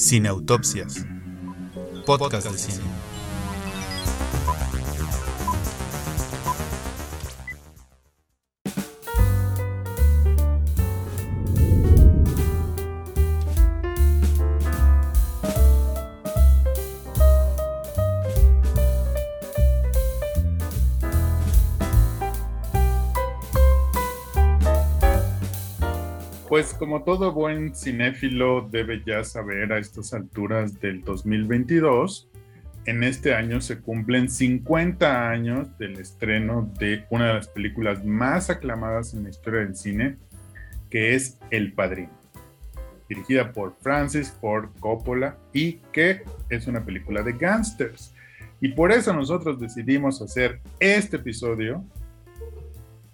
Cineautopsias. Podcast de cine. Como todo buen cinéfilo debe ya saber a estas alturas del 2022, en este año se cumplen 50 años del estreno de una de las películas más aclamadas en la historia del cine, que es El Padrino, dirigida por Francis Ford Coppola y que es una película de gangsters. Y por eso nosotros decidimos hacer este episodio,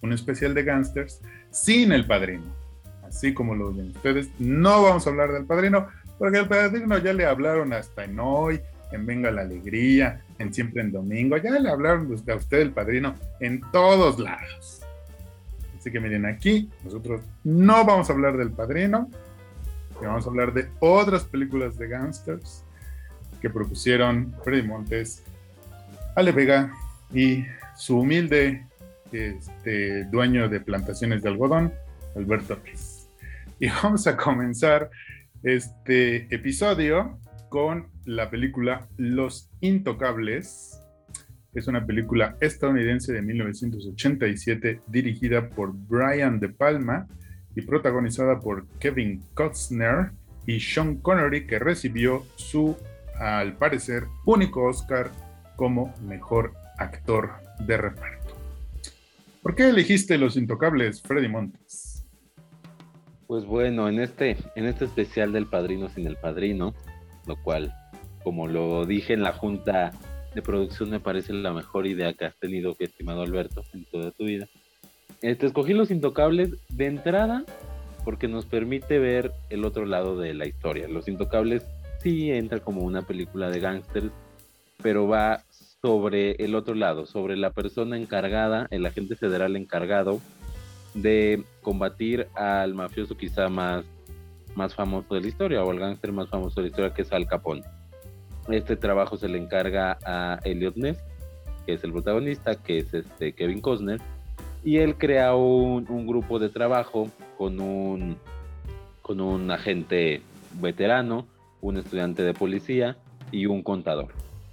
un especial de gangsters, sin El Padrino así como lo ven ustedes. No vamos a hablar del padrino, porque el padrino ya le hablaron hasta en hoy, en Venga la Alegría, en Siempre en Domingo, ya le hablaron a usted el padrino en todos lados. Así que miren, aquí nosotros no vamos a hablar del padrino, vamos a hablar de otras películas de gangsters que propusieron Freddy Montes, Ale Vega y su humilde este, dueño de plantaciones de algodón, Alberto Ruiz. Y vamos a comenzar este episodio con la película Los Intocables. Es una película estadounidense de 1987 dirigida por Brian De Palma y protagonizada por Kevin Costner y Sean Connery que recibió su, al parecer, único Oscar como mejor actor de reparto. ¿Por qué elegiste Los Intocables, Freddy Montes? Pues bueno, en este, en este especial del Padrino sin el Padrino, lo cual, como lo dije en la junta de producción, me parece la mejor idea que has tenido, estimado Alberto, en toda tu vida. Este, escogí Los Intocables de entrada porque nos permite ver el otro lado de la historia. Los Intocables sí entra como una película de gángsters, pero va sobre el otro lado, sobre la persona encargada, el agente federal encargado de combatir al mafioso quizá más, más famoso de la historia o al gángster más famoso de la historia que es Al Capone. Este trabajo se le encarga a Elliot Ness, que es el protagonista, que es este Kevin Costner, y él crea un, un grupo de trabajo con un, con un agente veterano, un estudiante de policía y un contador.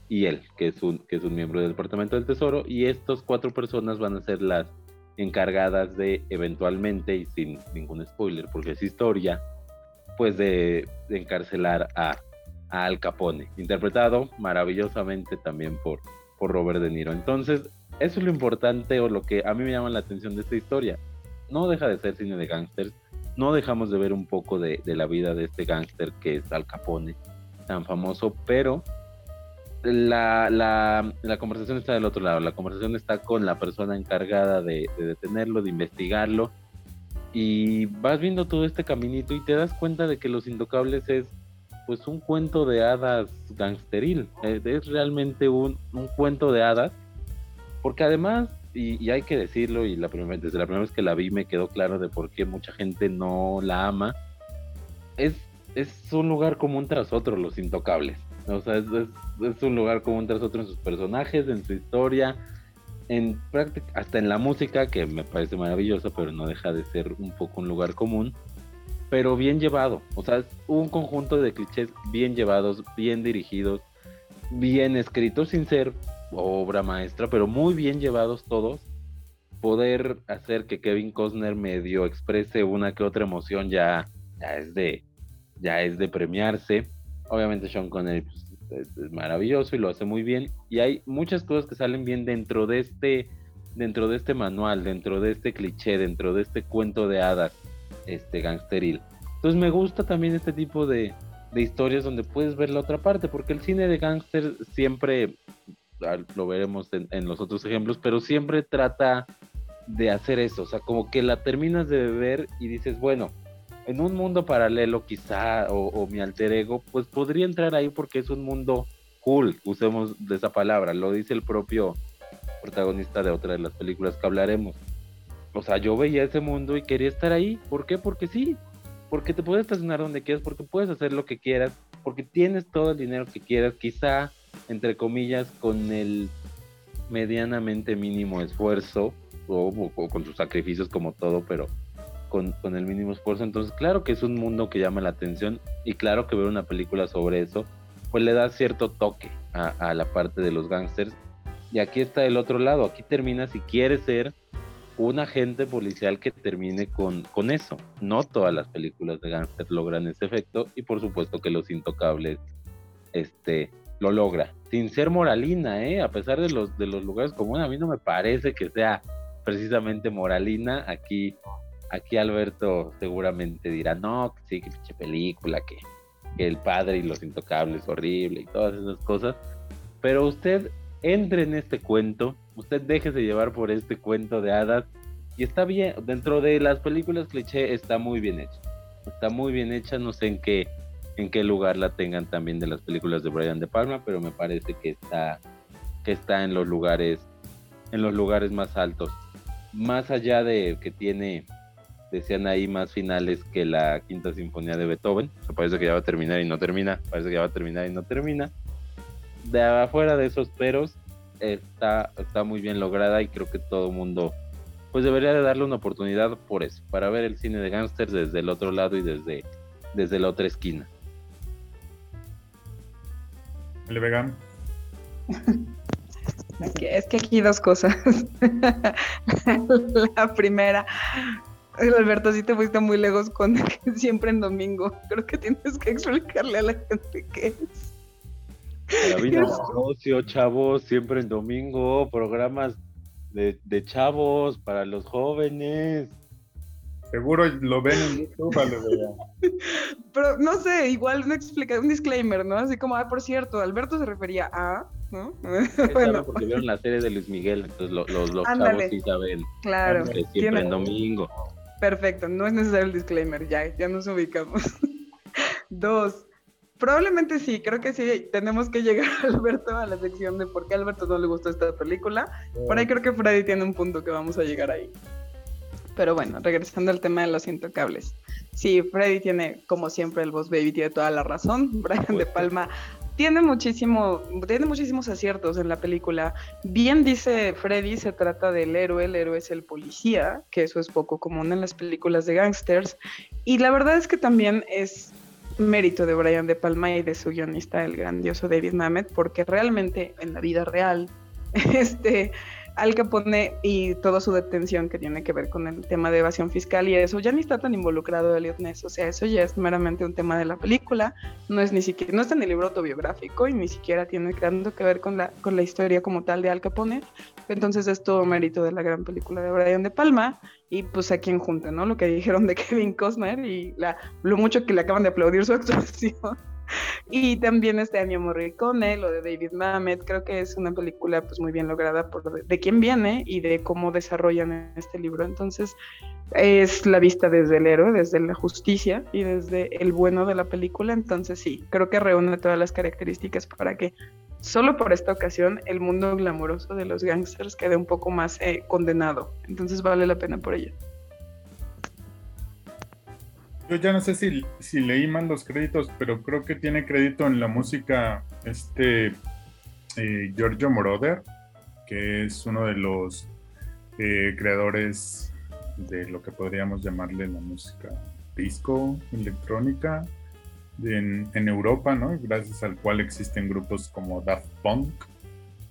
Y él, que es un, que es un miembro del Departamento del Tesoro, y estas cuatro personas van a ser las encargadas de eventualmente, y sin ningún spoiler porque es historia, pues de, encarcelar a, Al Capone, interpretado maravillosamente también por, por Robert De Niro. Entonces, eso es lo importante o lo que a mí me llama la atención de esta historia. No deja de ser cine de gángsters, no dejamos de ver un poco de, de la vida de este gángster que es Al Capone, tan famoso, pero la, la, conversación está del otro lado, la conversación está con la persona encargada de, detenerlo, de investigarlo, y vas viendo todo este caminito y te das cuenta de que Los Intocables es pues un cuento de hadas gangsteril, es, realmente un, un, cuento de hadas, porque además, y, hay que decirlo, y la desde la primera vez que la vi me quedó claro de por qué mucha gente no la ama, es, es un lugar común tras otro, Los Intocables o sea, es, un lugar común tras otro en sus personajes, en su historia, en práctica, hasta en la música, que me parece maravillosa, pero no deja de ser un poco un lugar común, pero bien llevado. O sea, es un conjunto de clichés bien llevados, bien dirigidos, bien escritos, sin ser obra maestra, pero muy bien llevados todos. Poder hacer que Kevin Costner medio exprese una que otra emoción ya, ya es de ya es de premiarse obviamente Sean Connery pues, es, maravilloso y lo hace muy bien. Y hay muchas cosas que salen bien dentro de este, dentro de este manual, dentro de este cliché, dentro de este cuento de hadas, este gangsteril. Entonces me gusta también este tipo de, de historias donde puedes ver la otra parte, porque el cine de gángster siempre, lo veremos en, en, los otros ejemplos, pero siempre trata de hacer eso, o sea, como que la terminas de ver y dices, bueno, en un mundo paralelo quizá, o, mi alter ego, pues podría entrar ahí porque es un mundo cool, usemos esa palabra, lo dice el propio protagonista de otra de las películas que hablaremos. O sea, yo veía ese mundo y quería estar ahí. ¿Por qué? Porque sí. Porque te puedes estacionar donde quieras, porque puedes hacer lo que quieras porque tienes todo el dinero que quieras, quizá, entre comillas, con el medianamente mínimo esfuerzo, o, con sus sacrificios como todo, pero con, el mínimo esfuerzo. Entonces, claro que es un mundo que llama la atención y claro que ver una película sobre eso, pues le da cierto toque a, la parte de los gángsters. Y aquí está el otro lado, aquí termina si quiere ser un agente policial que termine con, con eso. No todas las películas de gángster logran ese efecto y por supuesto que Los Intocables este, lo logra. Sin ser moralina, ¿eh? a pesar de los, de los lugares comunes, a mí no me parece que sea precisamente moralina. Aquí, aquí Alberto seguramente dirá, no, sí, que pinche película, que, que el padre y los intocables horrible y todas esas cosas. Pero usted entre en este cuento, usted déjese llevar por este cuento de hadas y está bien, dentro de las películas cliché está muy bien hecha. Está muy bien hecha, no sé en qué en qué lugar la tengan también de las películas de Brian De Palma, pero me parece que está que está en los lugares en los lugares más altos. Más allá de que tiene decían ahí más finales que la quinta sinfonía de Beethoven. parece que ya va a terminar y no termina. Parece que ya va a terminar y no termina de afuera de esos peros, está, está muy bien lograda y creo que todo el mundo pues debería de darle una oportunidad por eso, para ver el cine de gángsters desde el otro lado y desde, desde la otra esquina. El vegano. Es que aquí dos cosas. la primera, Alberto, si te fuiste muy lejos con siempre en domingo. Creo que tienes que explicarle a la gente qué es. La vida negocio, chavos, siempre en domingo, programas de, chavos para los jóvenes. Seguro lo ven en YouTube, vale, Pero no sé, igual una explicación, un disclaimer, ¿no? Así como, ah, por cierto, Alberto se refería a, ¿no? bueno. porque vieron la serie de Luis Miguel, entonces los, los chavos sí saben. Claro. Siempre en domingo. Perfecto, no es necesario el disclaimer, ya, ya nos ubicamos. Dos, Probablemente sí, creo que sí, tenemos que llegar, Alberto, a la sección de por qué a Alberto no le gustó esta película. Por ahí creo que Freddy tiene un punto que vamos a llegar ahí. Pero bueno, regresando al tema de los intocables. Sí, Freddy tiene, como siempre, el Boss Baby tiene toda la razón. Brian De Palma tiene muchísimo, tiene muchísimos aciertos en la película. Bien dice Freddy, se trata del héroe, el héroe es el policía, que eso es poco común en las películas de gangsters. Y la verdad es que también es mérito de Brian De Palma y de su guionista, el grandioso David Mamet, porque realmente en la vida real, este, Al Capone y toda su detención que tiene que ver con el tema de evasión fiscal y eso, ya ni está tan involucrado Elliot Ness, o sea, eso ya es meramente un tema de la película, no es ni siquiera, no está en el libro autobiográfico y ni siquiera tiene tanto que ver con la, con la historia como tal de Al Capone, entonces es todo mérito de la gran película de Brian De Palma y pues a quien junta, ¿no? Lo que dijeron de Kevin Costner y la, lo mucho que le acaban de aplaudir su actuación. Y también este año Morricone, lo de David Mamet, creo que es una película pues muy bien lograda por de, quién viene y de cómo desarrollan este libro. Entonces es la vista desde el héroe, desde la justicia y desde el bueno de la película. Entonces sí, creo que reúne todas las características para que solo por esta ocasión el mundo glamuroso de los gangsters quede un poco más eh, condenado. Entonces vale la pena por ello. Yo ya no sé si, leí mal los créditos, pero creo que tiene crédito en la música este eh, Giorgio Moroder, que es uno de los eh, creadores de lo que podríamos llamarle la música disco, electrónica, en, en, Europa, ¿no? Gracias al cual existen grupos como Daft Punk.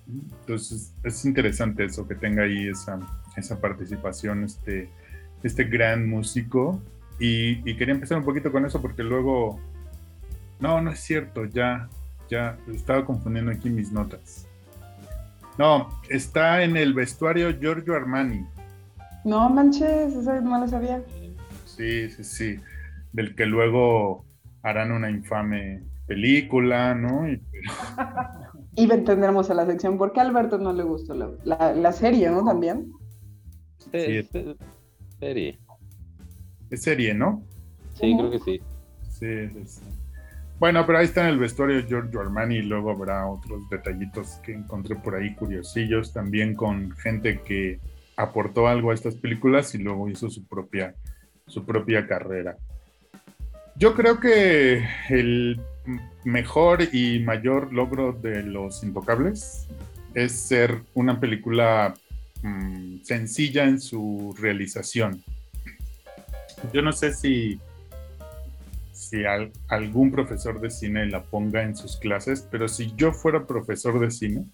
Entonces es interesante eso, que tenga ahí esa, esa participación, este, este gran músico y, quería empezar un poquito con eso porque luego, no, no es cierto, ya, ya, estaba confundiendo aquí mis notas. No, está en el vestuario Giorgio Armani. No manches, eso no lo sabía. Sí, sí, sí. Del que luego harán una infame película, ¿no? Y, y tendremos a la sección por qué a Alberto no le gustó la, la, serie, ¿no? También. Sí, serie. Es serie, ¿no? Sí, creo que sí. Sí, sí, sí. Bueno, pero ahí está en el vestuario Giorgio Armani y luego habrá otros detallitos que encontré por ahí curiosillos, también con gente que aportó algo a estas películas y luego hizo su propia, su propia carrera. Yo creo que el mejor y mayor logro de Los Intocables es ser una película mm, sencilla en su realización. Yo no sé si, si algún profesor de cine la ponga en sus clases, pero si yo fuera profesor de cine,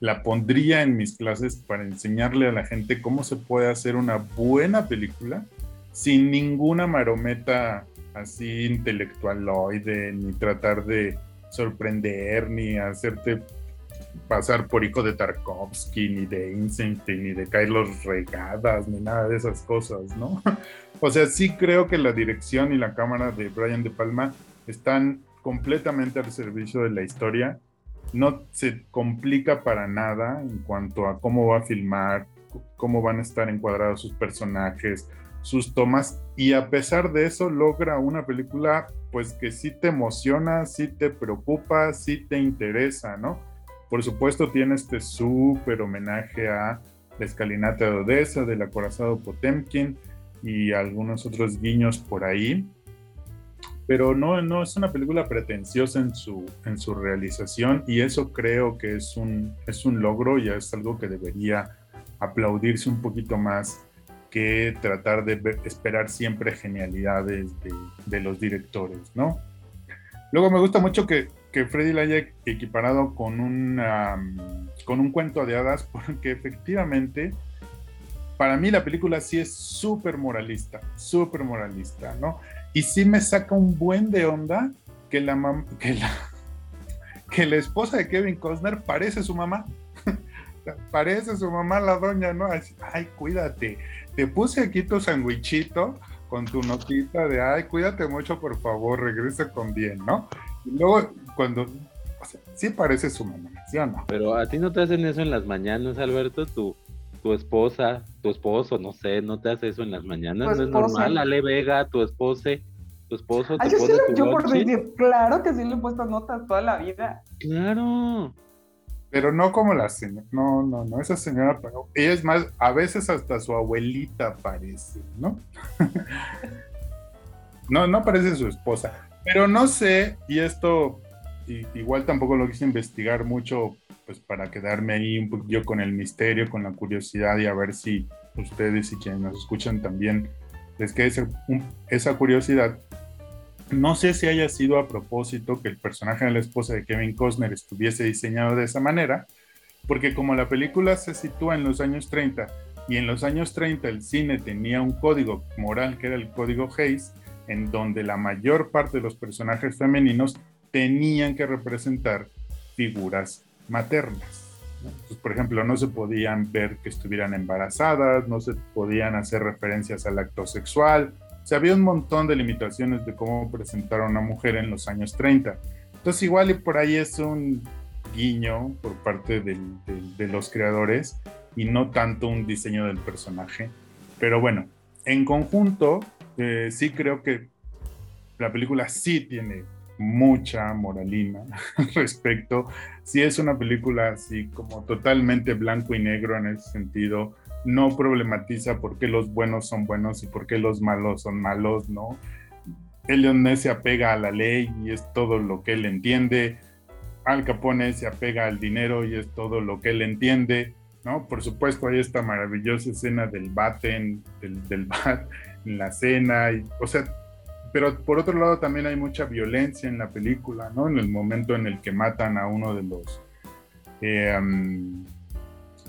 la pondría en mis clases para enseñarle a la gente cómo se puede hacer una buena película sin ninguna marometa así intelectualoide, ni tratar de sorprender, ni hacerte pasar por hijo de Tarkovsky, ni de Einstein, ni de Carlos Regadas, ni nada de esas cosas, ¿no? o sea, sí creo que la dirección y la cámara de Brian De Palma están completamente al servicio de la historia. No se complica para nada en cuanto a cómo va a filmar, cómo van a estar encuadrados sus personajes, sus tomas y a pesar de eso logra una película pues que sí te emociona, sí te preocupa, sí te interesa, ¿no? Por supuesto tiene este súper homenaje a la escalinata de Odessa, del acorazado Potemkin y algunos otros guiños por ahí. Pero no, no es una película pretenciosa en su, en su realización y eso creo que es un, es un logro y es algo que debería aplaudirse un poquito más que tratar de esperar siempre genialidades de, los directores, ¿no? Luego me gusta mucho que, que Freddy la haya equiparado con, con un cuento de hadas, porque efectivamente, para mí la película sí es súper moralista, súper moralista, ¿no? Y sí me saca un buen de onda que la, que la, que la esposa de Kevin Costner parece su mamá. parece su mamá la doña, ¿no? Ay, cuídate te puse aquí tu sandwichito con tu notita de, ay, cuídate mucho, por favor, regresa con bien, ¿no? Y luego, cuando, o sea, sí parece su mamá, ¿sí o no? Pero a ti no te hacen eso en las mañanas, Alberto, tu, tu esposa, tu esposo, no sé, no te hace eso en las mañanas, no es normal, Ale Vega, tu esposa, tu esposo te Ay, yo, sí yo por decir, claro que sí le he puesto notas toda la vida. Claro. Pero no como la señora, no, no, no, esa señora, ella es más, a veces hasta su abuelita parece, ¿no? no, no parece su esposa, pero no sé, y esto igual tampoco lo quise investigar mucho, pues para quedarme ahí un poquillo con el misterio, con la curiosidad y a ver si ustedes y quienes nos escuchan también les queda esa curiosidad. No sé si haya sido a propósito que el personaje de la esposa de Kevin Costner estuviese diseñado de esa manera, porque como la película se sitúa en los años 30 y en los años 30 el cine tenía un código moral que era el código Hayes, en donde la mayor parte de los personajes femeninos tenían que representar figuras maternas. por ejemplo, no se podían ver que estuvieran embarazadas, no se podían hacer referencias al acto sexual, o había un montón de limitaciones de cómo presentar a una mujer en los años 30. Entonces, igual y por ahí es un guiño por parte de los creadores y no tanto un diseño del personaje. Pero bueno, en conjunto, eh, sí creo que la película sí tiene mucha moralina respecto. Sí es una película así como totalmente blanco y negro en ese sentido no problematiza por qué los buenos son buenos y por qué los malos son malos, ¿no? Ness se apega a la ley y es todo lo que él entiende. Al Capone se apega al dinero y es todo lo que él entiende, ¿no? Por supuesto hay esta maravillosa escena del baten, del, del en la cena, y, o sea, pero por otro lado también hay mucha violencia en la película, ¿no? En el momento en el que matan a uno de los... Eh,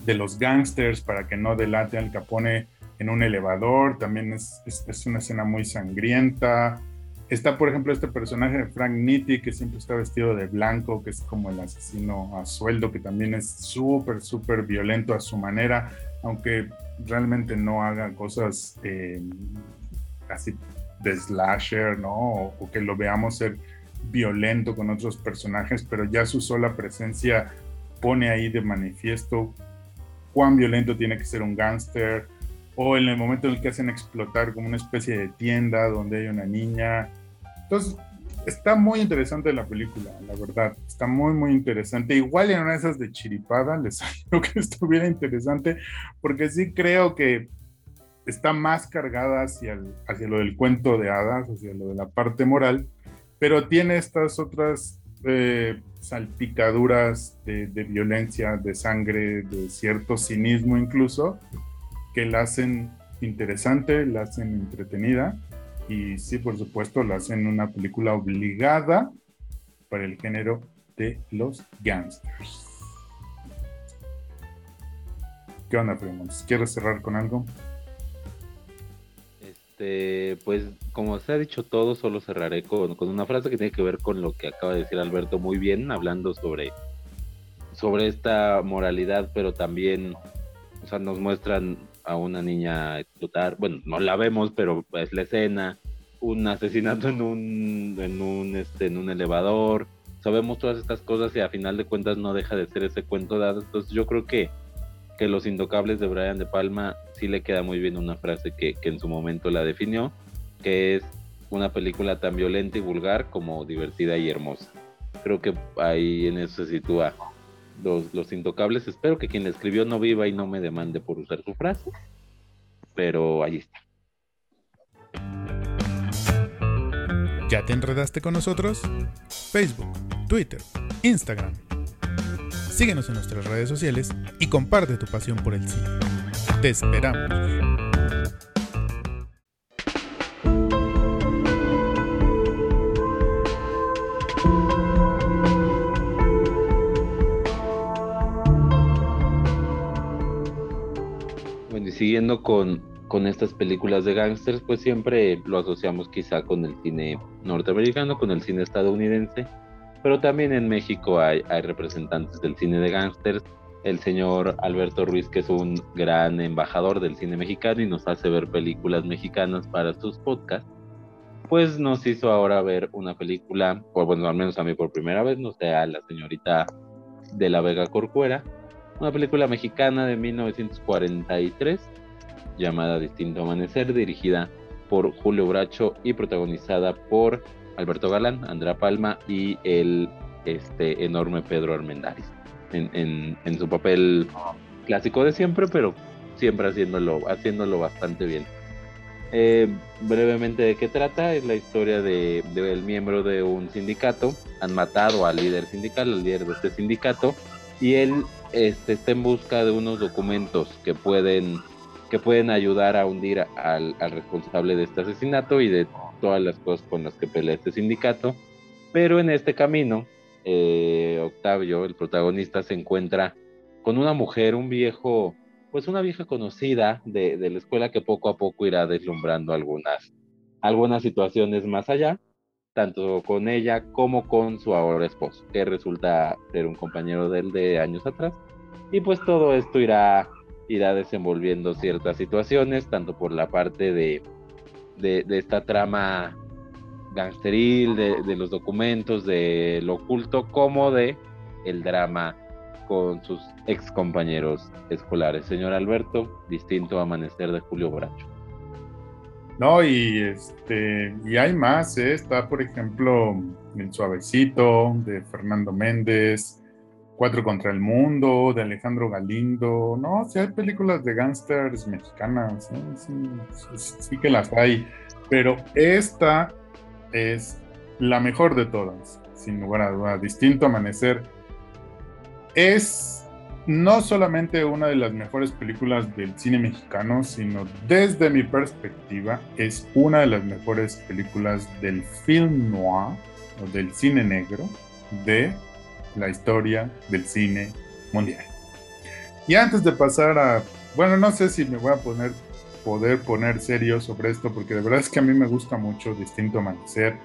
de los gangsters para que no delate al Capone en un elevador, también es, es, una escena muy sangrienta. Está, por ejemplo, este personaje de Frank Nitti, que siempre está vestido de blanco, que es como el asesino a sueldo, que también es súper, súper violento a su manera, aunque realmente no haga cosas eh, así de slasher, ¿no? O, o, que lo veamos ser violento con otros personajes, pero ya su sola presencia pone ahí de manifiesto cuán violento tiene que ser un gángster, o en el momento en el que hacen explotar como una especie de tienda donde hay una niña. Entonces, está muy interesante la película, la verdad. Está muy, muy interesante. Igual en una de esas de chiripada les salió que estuviera interesante, porque sí creo que está más cargada hacia, hacia lo del cuento de hadas, hacia lo de la parte moral, pero tiene estas otras eh, salpicaduras de, violencia, de sangre, de cierto cinismo incluso, que la hacen interesante, la hacen entretenida y sí, por supuesto, la hacen una película obligada para el género de los gangsters. ¿Qué onda, Fremont? ¿Quieres cerrar con algo? Este, pues como se ha dicho todo, solo cerraré con, una frase que tiene que ver con lo que acaba de decir Alberto muy bien, hablando sobre, sobre esta moralidad, pero también, o sea, nos muestran a una niña explotar, bueno, no la vemos, pero es la escena, un asesinato en un, en un, este, en un elevador, sabemos todas estas cosas y a final de cuentas no deja de ser ese cuento dado, entonces yo creo que que Los Intocables de Brian De Palma sí le queda muy bien una frase que, en su momento la definió, que es una película tan violenta y vulgar como divertida y hermosa. Creo que ahí en eso se sitúa los, los Intocables. Espero que quien la escribió no viva y no me demande por usar su frase, pero ahí está. ¿Ya te enredaste con nosotros? Facebook, Twitter, Instagram Síguenos en nuestras redes sociales y comparte tu pasión por el cine. Te esperamos. Bueno, y siguiendo con, con estas películas de gángsters, pues siempre lo asociamos quizá con el cine norteamericano, con el cine estadounidense pero también en México hay, representantes del cine de gángsters. El señor Alberto Ruiz, que es un gran embajador del cine mexicano y nos hace ver películas mexicanas para sus podcasts, pues nos hizo ahora ver una película, o bueno, al menos a mí por primera vez, no sé, a la señorita de la Vega Corcuera, una película mexicana de 1943 llamada Distinto Amanecer, dirigida por Julio Bracho y protagonizada por Alberto Galán, Andrea Palma y el este, enorme Pedro Armendáriz en, su papel clásico de siempre, pero siempre haciéndolo, haciéndolo bastante bien. Eh, brevemente de qué trata, es la historia de, del miembro de un sindicato, han matado al líder sindical, al líder de este sindicato, y él este, está en busca de unos documentos que pueden, que pueden ayudar a hundir al, al responsable de este asesinato y de todas las cosas con las que pelea este sindicato, pero en este camino, eh, Octavio, el protagonista, se encuentra con una mujer, un viejo, pues una vieja conocida de, la escuela que poco a poco irá deslumbrando algunas, algunas situaciones más allá, tanto con ella como con su ahora esposo, que resulta ser un compañero de él de años atrás. Y pues todo esto irá, irá desenvolviendo ciertas situaciones, tanto por la parte de, de, esta trama gangsteril, de, los documentos, de lo oculto, como de el drama con sus ex compañeros escolares. Señor Alberto, distinto amanecer de Julio Bracho. No, y este, y hay más, ¿eh? está por ejemplo El Suavecito de Fernando Méndez, Cuatro contra el Mundo, de Alejandro Galindo. No, sí hay películas de gángsters mexicanas, sí, que las hay. Pero esta es la mejor de todas, sin lugar a duda. Distinto Amanecer es no solamente una de las mejores películas del cine mexicano, sino desde mi perspectiva es una de las mejores películas del film noir o del cine negro de la historia del cine mundial. Y antes de pasar a, bueno, no sé si me voy a poner, poder poner serio sobre esto, porque de verdad es que a mí me gusta mucho Distinto Amanecer.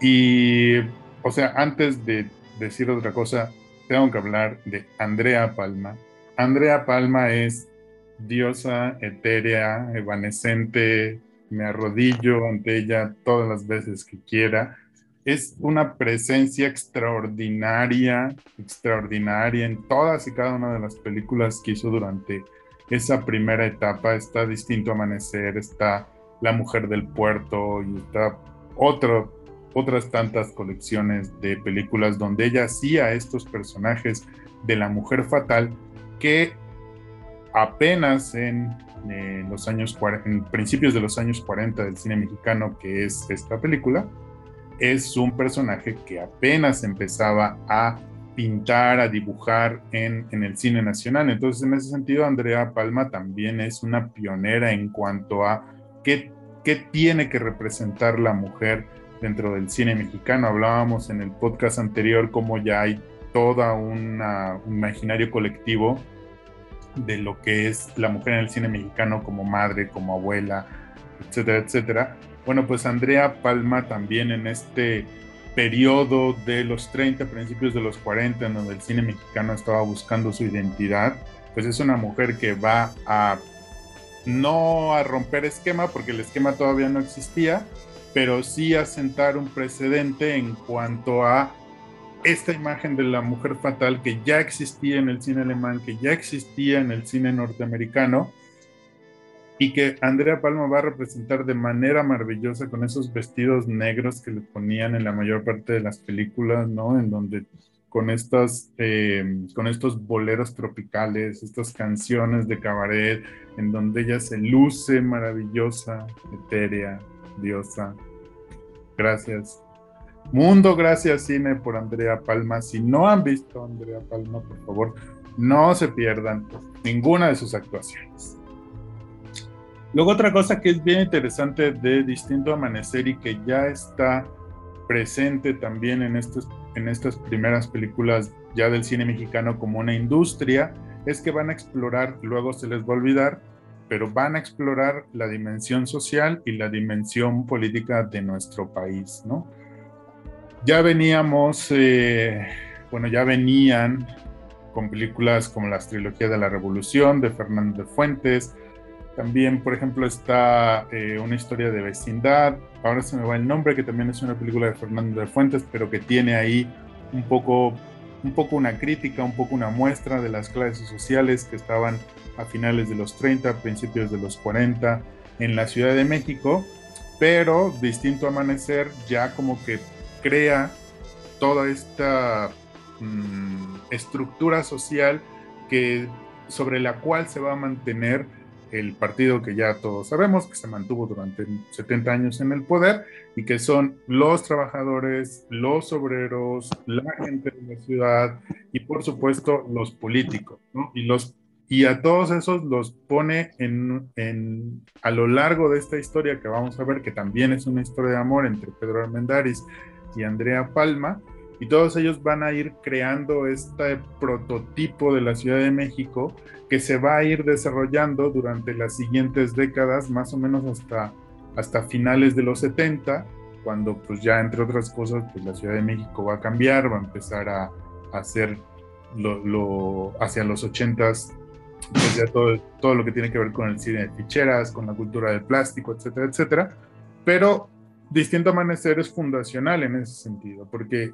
Y, o sea, antes de decir otra cosa, tengo que hablar de Andrea Palma. Andrea Palma es diosa etérea, evanescente, me arrodillo ante ella todas las veces que quiera es una presencia extraordinaria, extraordinaria en todas y cada una de las películas que hizo durante esa primera etapa. Está Distinto Amanecer, está La Mujer del Puerto y está otras tantas colecciones de películas donde ella hacía estos personajes de la mujer fatal que apenas en, los años en principios de los años 40 del cine mexicano, que es esta película, es un personaje que apenas empezaba a pintar, a dibujar en, en, el cine nacional. Entonces, en ese sentido, Andrea Palma también es una pionera en cuanto a qué, qué tiene que representar la mujer dentro del cine mexicano. Hablábamos en el podcast anterior cómo ya hay una, un imaginario colectivo de lo que es la mujer en el cine mexicano como madre, como abuela, etcétera, etcétera. Bueno, pues Andrea Palma también en este periodo de los 30, principios de los 40, en donde el cine mexicano estaba buscando su identidad, pues es una mujer que va a no a romper esquema, porque el esquema todavía no existía, pero sí a sentar un precedente en cuanto a esta imagen de la mujer fatal que ya existía en el cine alemán, que ya existía en el cine norteamericano y que Andrea Palma va a representar de manera maravillosa con esos vestidos negros que le ponían en la mayor parte de las películas, ¿no? En donde con estas, eh, con estos boleros tropicales, estas canciones de cabaret, en donde ella se luce maravillosa, etérea, diosa. Gracias Mundo Gracias Cine por Andrea Palma. Si no han visto a Andrea Palma, por favor, no se pierdan ninguna de sus actuaciones. Luego otra cosa que es bien interesante de Distinto Amanecer y que ya está presente también en, estos, en estas primeras películas ya del cine mexicano como una industria, es que van a explorar, luego se les va a olvidar, pero van a explorar la dimensión social y la dimensión política de nuestro país, ¿no? ya veníamos, eh, bueno, ya venían con películas como las trilogías de la Revolución de Fernando de Fuentes. También, por ejemplo, está eh, una historia de vecindad. Ahora se me va el nombre, que también es una película de Fernando de Fuentes, pero que tiene ahí un poco, un poco una crítica, un poco una muestra de las clases sociales que estaban a finales de los 30, principios de los 40 en la Ciudad de México. Pero Distinto Amanecer ya como que crea toda esta mm, estructura social que, sobre la cual se va a mantener el partido que ya todos sabemos que se mantuvo durante 70 años en el poder y que son los trabajadores, los obreros, la gente de la ciudad y por supuesto los políticos, Y, los, y a todos esos los pone en, en, a lo largo de esta historia que vamos a ver, que también es una historia de amor entre Pedro Armendáriz y Andrea Palma, y todos ellos van a ir creando este prototipo de la Ciudad de México que se va a ir desarrollando durante las siguientes décadas, más o menos hasta, hasta finales de los 70, cuando pues ya entre otras cosas pues la Ciudad de México va a cambiar, va a empezar a, hacer lo, hacia los 80s, pues ya todo, todo lo que tiene que ver con el cine de ficheras, con la cultura del plástico, etcétera, etcétera. Pero Distinto Amanecer es fundacional en ese sentido, porque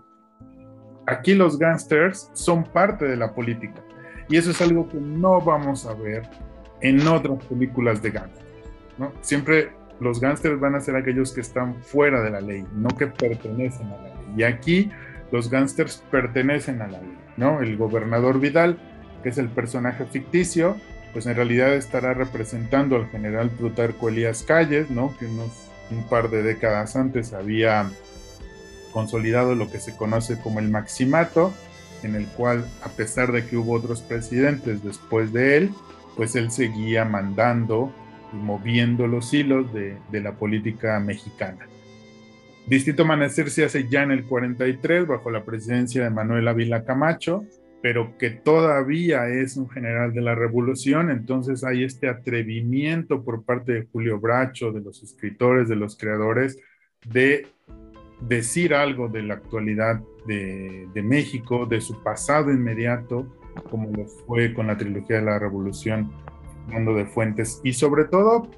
aquí los gángsters son parte de la política. Y eso es algo que no vamos a ver en otras películas de gángsters. ¿no? Siempre los gángsters van a ser aquellos que están fuera de la ley, no que pertenecen a la ley. Y aquí los gángsters pertenecen a la ley. ¿no? El gobernador Vidal, que es el personaje ficticio, pues en realidad estará representando al general Plutarco Elías Calles, ¿no? que nos un par de décadas antes había consolidado lo que se conoce como el maximato, en el cual, a pesar de que hubo otros presidentes después de él, pues él seguía mandando y moviendo los hilos de, la política mexicana. Distinto Amanecer se hace ya en el 43 bajo la presidencia de Manuel Ávila Camacho, pero que todavía es un general de la revolución, entonces hay este atrevimiento por parte de Julio Bracho, de los escritores, de los creadores, de decir algo de la actualidad de, México, de su pasado inmediato, como lo fue con la trilogía de la revolución, Mundo de Fuentes, y sobre todo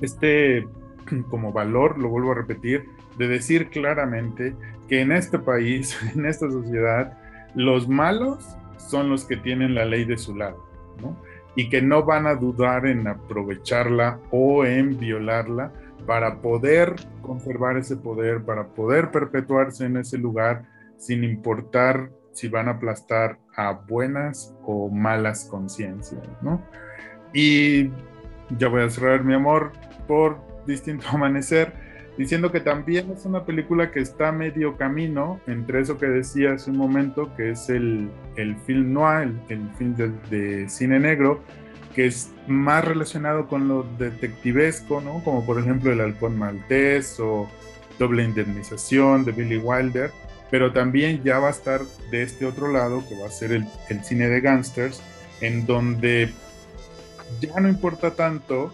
este como valor, lo vuelvo a repetir, de decir claramente que en este país, en esta sociedad, los malos son los que tienen la ley de su lado, ¿no? Y que no van a dudar en aprovecharla o en violarla para poder conservar ese poder, para poder perpetuarse en ese lugar sin importar si van a aplastar a buenas o malas conciencias, ¿no? Y ya voy a cerrar mi amor por distinto amanecer. diciendo que también es una película que está medio camino entre eso que decía hace un momento, que es el, el film noir, el, film de, cine negro, que es más relacionado con lo detectivesco, ¿no? Como por ejemplo El Halcón Maltés o Doble Indemnización de Billy Wilder, pero también ya va a estar de este otro lado, que va a ser el, cine de gangsters, en donde ya no importa tanto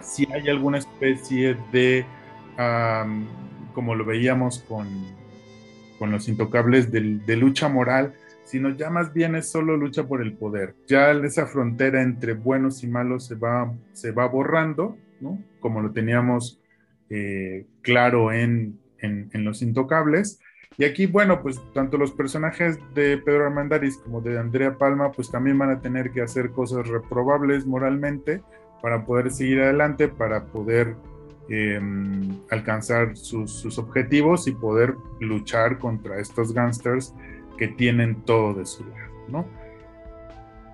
si hay alguna especie de, como lo veíamos con, con los intocables de, lucha moral, sino ya más bien es solo lucha por el poder. Ya esa frontera entre buenos y malos se va, se va borrando, ¿no? como lo teníamos eh, claro en, en, los intocables. Y aquí, bueno, pues tanto los personajes de Pedro Armandaris como de Andrea Palma, pues también van a tener que hacer cosas reprobables moralmente, para poder seguir adelante, para poder eh, alcanzar sus, sus, objetivos y poder luchar contra estos gangsters que tienen todo de su lado, ¿no?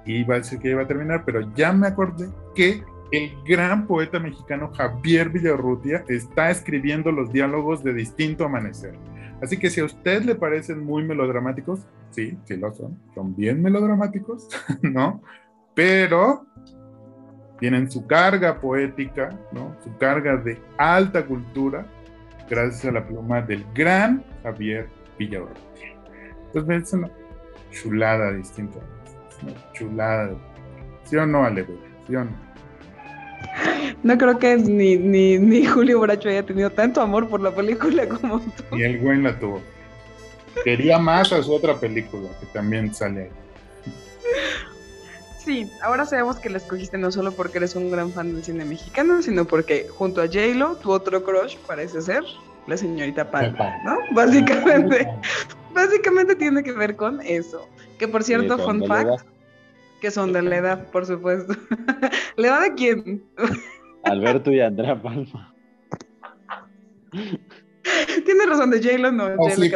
Iba a decir que iba a terminar, pero ya me acordé que el gran poeta mexicano Javier Villarrutia está escribiendo los diálogos de Distinto Amanecer. Así que si a usted le parecen muy melodramáticos, sí, sí lo son, son bien melodramáticos, ¿no? Pero tienen su carga poética, ¿no? su carga de alta cultura, gracias a la pluma del gran Javier Villarrutia. Entonces es una chulada distinta, es una chulada ¿Sí o no, Ale? ¿Sí o no? No creo que ni, ni, ni, Julio Bracho haya tenido tanto amor por la película como tú. Ni el güey la tuvo. Quería más a su otra película, que también sale ahí. Sí, ahora sabemos que la escogiste no solo porque eres un gran fan del cine mexicano, sino porque junto a J-Lo, tu otro crush parece ser la señorita Palma, ¿no? Básicamente, básicamente tiene que ver con eso. Que por cierto, sí, fun fact, que son de la edad, por supuesto. ¿La edad de quién? Alberto y Andrea Palma. Tienes razón, de J-Lo no. Oh, sí,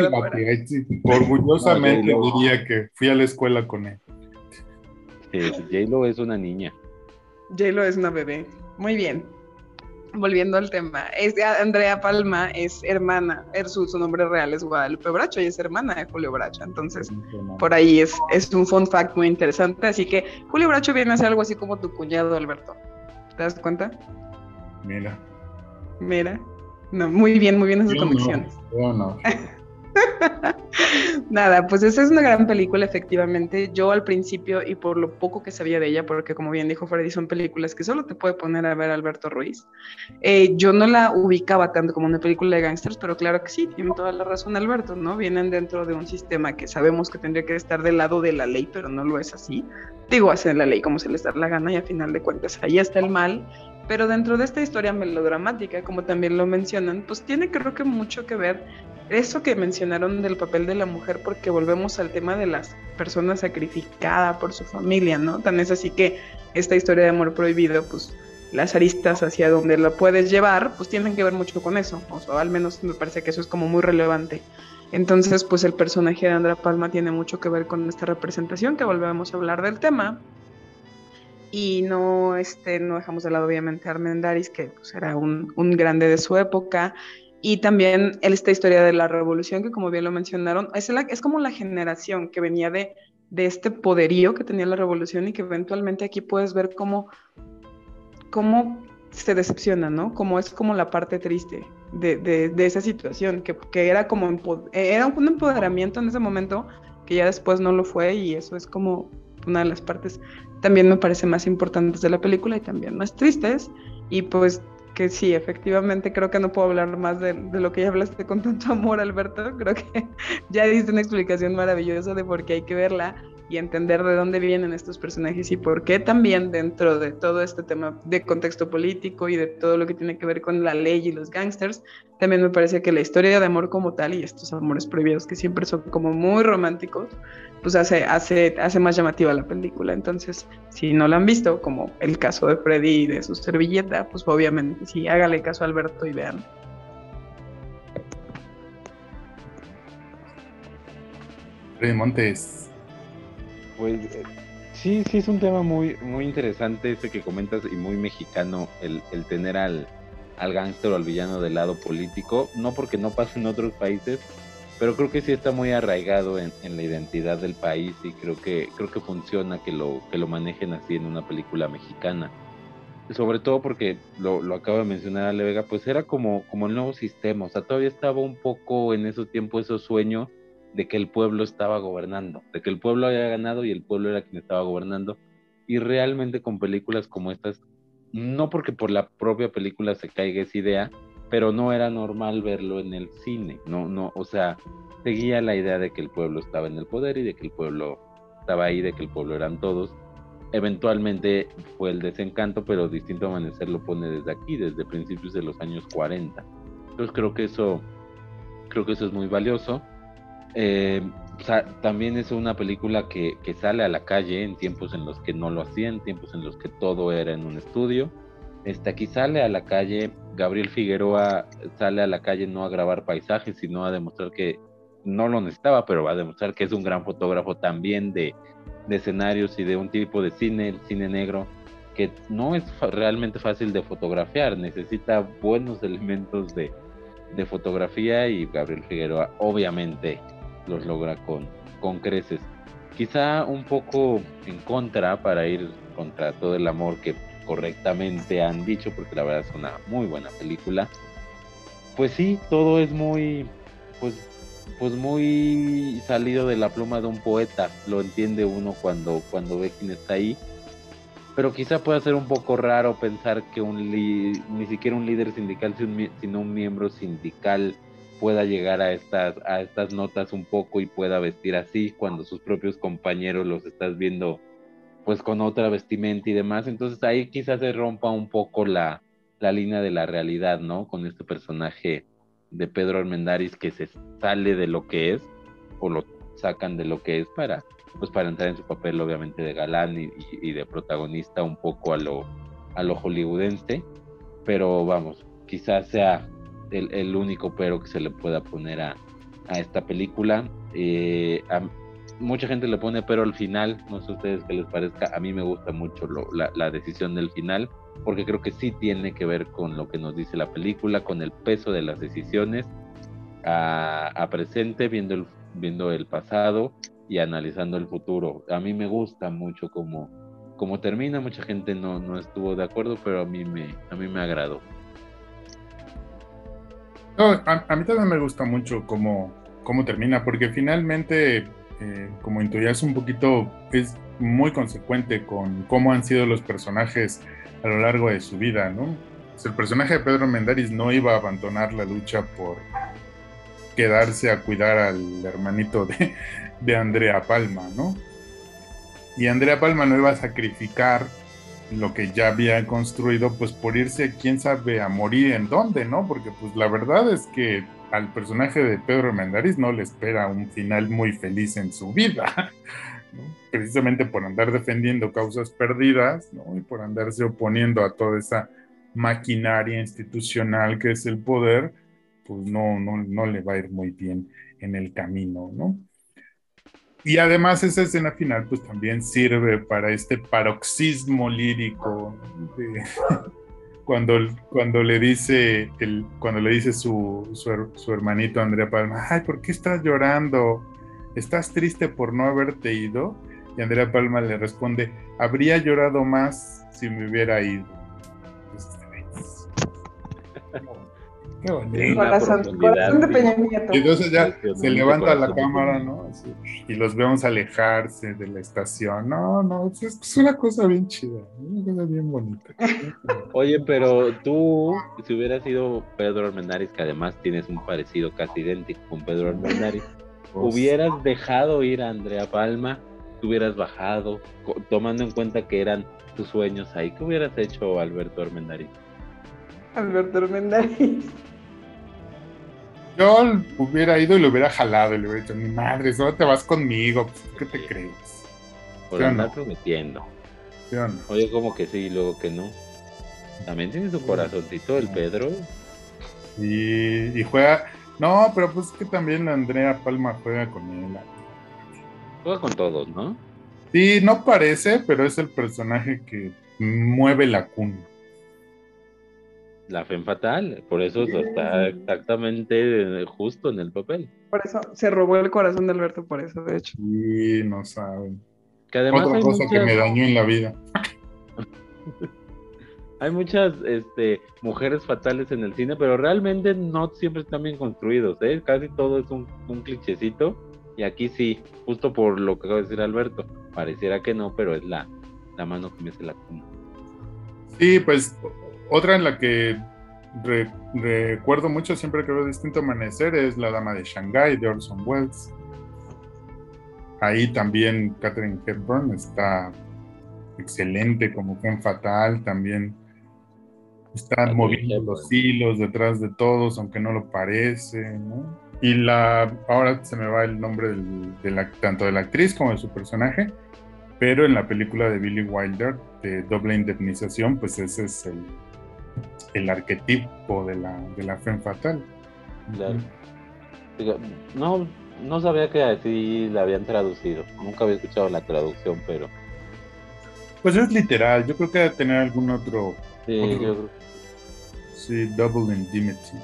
sí, orgullosamente no, diría que fui a la escuela con él. J-Lo es una niña. J-Lo es una bebé. Muy bien. Volviendo al tema, es, Andrea Palma es hermana, er, su, su, nombre real es Guadalupe Bracho y es hermana de Julio Bracho. Entonces, por ahí es, es un fun fact muy interesante. Así que Julio Bracho viene a ser algo así como tu cuñado, Alberto. ¿Te das cuenta? Mira. Mira. No, muy bien, muy bien esas Yo conexiones. No, no. Nada, pues esa es una gran película, efectivamente. Yo al principio, y por lo poco que sabía de ella, porque como bien dijo Freddy, son películas que solo te puede poner a ver Alberto Ruiz, eh, yo no la ubicaba tanto como una película de gangsters, pero claro que sí, tiene toda la razón Alberto, ¿no? Vienen dentro de un sistema que sabemos que tendría que estar del lado de la ley, pero no lo es así. Digo, hacen la ley como se les da la gana y a final de cuentas ahí está el mal. Pero dentro de esta historia melodramática, como también lo mencionan, pues tiene creo que mucho que ver eso que mencionaron del papel de la mujer, porque volvemos al tema de las personas sacrificadas por su familia, ¿no? Tan es así que esta historia de amor prohibido, pues las aristas hacia donde la puedes llevar, pues tienen que ver mucho con eso, o sea, al menos me parece que eso es como muy relevante. Entonces, pues el personaje de Andra Palma tiene mucho que ver con esta representación, que volvemos a hablar del tema. Y no, este, no dejamos de lado obviamente a Armendaris, que pues, era un, un grande de su época, y también esta historia de la revolución, que como bien lo mencionaron, es, la, es como la generación que venía de, de, este poderío que tenía la revolución y que eventualmente aquí puedes ver cómo, cómo se decepciona, ¿no? Como es como la parte triste de, de, de esa situación, que, que, era como era un empoderamiento en ese momento que ya después no lo fue y eso es como una de las partes también me parece más importantes de la película y también más tristes y pues que sí, efectivamente creo que no puedo hablar más de, de, lo que ya hablaste con tanto amor, Alberto. Creo que ya diste una explicación maravillosa de por qué hay que verla y entender de dónde vienen estos personajes y por qué también dentro de todo este tema de contexto político y de todo lo que tiene que ver con la ley y los gángsters, también me parece que la historia de amor como tal y estos amores prohibidos que siempre son como muy románticos, pues hace, hace, hace más llamativa la película. Entonces, si no la han visto, como el caso de Freddy y de su servilleta, pues obviamente sí, hágale caso a Alberto y vean. Freddy Montes. Pues sí, sí es un tema muy, muy interesante ese que comentas y muy mexicano, el, el tener al, al gángster o al villano del lado político, no porque no pase en otros países, pero creo que sí está muy arraigado en, la identidad del país y creo que creo que funciona que lo que lo manejen así en una película mexicana. Sobre todo porque lo, lo acabo de mencionar Ale Vega pues era como como el nuevo sistema o sea todavía estaba un poco en ese tiempo ese sueño de que el pueblo estaba gobernando de que el pueblo había ganado y el pueblo era quien estaba gobernando y realmente con películas como estas no porque por la propia película se caiga esa idea pero no era normal verlo en el cine, no, no, o sea, seguía la idea de que el pueblo estaba en el poder y de que el pueblo estaba ahí, de que el pueblo eran todos. Eventualmente fue el desencanto, pero Distinto Amanecer lo pone desde aquí, desde principios de los años 40. Entonces creo que eso, creo que eso es muy valioso. Eh, también es una película que, sale a la calle en tiempos en los que no lo hacían, tiempos en los que todo era en un estudio. Este, aquí sale a la calle, Gabriel Figueroa sale a la calle no a grabar paisajes, sino a demostrar que no lo necesitaba, pero va a demostrar que es un gran fotógrafo también de, escenarios y de un tipo de cine, el cine negro, que no es realmente fácil de fotografiar, necesita buenos elementos de fotografía y Gabriel Figueroa obviamente los logra con, con creces. Quizá un poco en contra para ir contra todo el amor que correctamente han dicho, porque la verdad es una muy buena película. Pues sí, todo es muy, pues, pues muy salido de la pluma de un poeta, lo entiende uno cuando, cuando ve quién está ahí. Pero quizá pueda ser un poco raro pensar que un ni siquiera un líder sindical, sino un miembro sindical pueda llegar a estas, a estas notas un poco y pueda vestir así cuando sus propios compañeros los estás viendo pues con otra vestimenta y demás. Entonces ahí quizás se rompa un poco la, la línea de la realidad, ¿no? Con este personaje de Pedro Armendáriz que se sale de lo que es o lo sacan de lo que es para pues para entrar en su papel obviamente de galán y, de protagonista un poco a lo a lo hollywoodense pero vamos quizás sea el, único pero que se le pueda poner a, a esta película eh, mucha gente le pone pero al final, no sé a ustedes qué les parezca, a mí me gusta mucho la, decisión del final, porque creo que sí tiene que ver con lo que nos dice la película, con el peso de las decisiones a, presente, viendo el, viendo el pasado y analizando el futuro. A mí me gusta mucho como, como termina, mucha gente no, no estuvo de acuerdo, pero a mí me, a mí me agradó. A, mí también me gusta mucho cómo, cómo termina, porque finalmente eh, como intuías un poquito, es muy consecuente con cómo han sido los personajes a lo largo de su vida, ¿no? el personaje de Pedro Mendaris no iba a abandonar la lucha por quedarse a cuidar al hermanito de, de Andrea Palma, ¿no? Y Andrea Palma no iba a sacrificar lo que ya había construido, pues por irse, quién sabe, a morir en dónde, ¿no? Porque pues la verdad es que al personaje de Pedro Mendariz no le espera un final muy feliz en su vida, precisamente por andar defendiendo causas perdidas y por andarse oponiendo a toda esa maquinaria institucional que es el poder, pues no, no, no le va a ir muy bien en el camino, ¿no? Y además esa escena final pues también sirve para este paroxismo lírico cuando, cuando le dice cuando le dice su, su, hermanito Andrea Palma, ay, ¿por qué estás llorando? ¿Estás triste por no haberte ido? Y Andrea Palma le responde, habría llorado más si me hubiera ido. Y entonces ya se levanta la cámara, ¿no? y los vemos alejarse de la estación. No, no, es, una cosa bien chida, una cosa bien bonita. Oye, pero tú, si hubieras sido Pedro Armendáriz, que además tienes un parecido casi idéntico con Pedro Armendáriz, pues ¿hubieras dejado ir a Andrea Palma? ¿Te hubieras bajado? Tomando en cuenta que eran tus sueños ahí, ¿qué hubieras hecho Alberto Armendáriz? Alberto Armendáriz. Yo hubiera ido y lo hubiera jalado y le hubiera dicho, mi madre, solo te vas conmigo, pues, ¿qué te crees? Por andar prometiendo. Oye, como que sí y luego que no. También tiene su corazoncito el Pedro. Y, y juega. No, pero pues es que también Andrea Palma juega con él. Juega con todos, ¿no? Sí, no parece, pero es el personaje que mueve la cuna. La fe fatal, por eso está exactamente justo en el papel. Por eso se robó el corazón de Alberto, por eso, de hecho. Sí, no saben. Que además Otra hay cosa que muchas- me dañó en la vida. Hay muchas este, mujeres fatales en el cine, pero realmente no siempre están bien construidos, ¿eh? Casi todo es un, un clichecito. Y aquí sí, justo por lo que acaba de decir Alberto, pareciera que no, pero es la, la mano que me hace la cuna. Sí, pues otra en la que re- recuerdo mucho siempre que veo Distinto Amanecer es La Dama de Shanghái de Orson Welles. Ahí también Catherine Hepburn está excelente como en Fatal, también está Catherine moviendo Hepburn. los hilos detrás de todos, aunque no lo parece, ¿no? Y la, ahora se me va el nombre del- de la, tanto de la actriz como de su personaje, pero en la película de Billy Wilder, de doble indemnización, pues ese es el, el arquetipo de la, de la femme fatal. Claro. No, no sabía que así la habían traducido. Nunca había escuchado la traducción, pero Pues es literal, yo creo que debe tener algún otro, sí, Otro. yo creo- sí, double indemnity.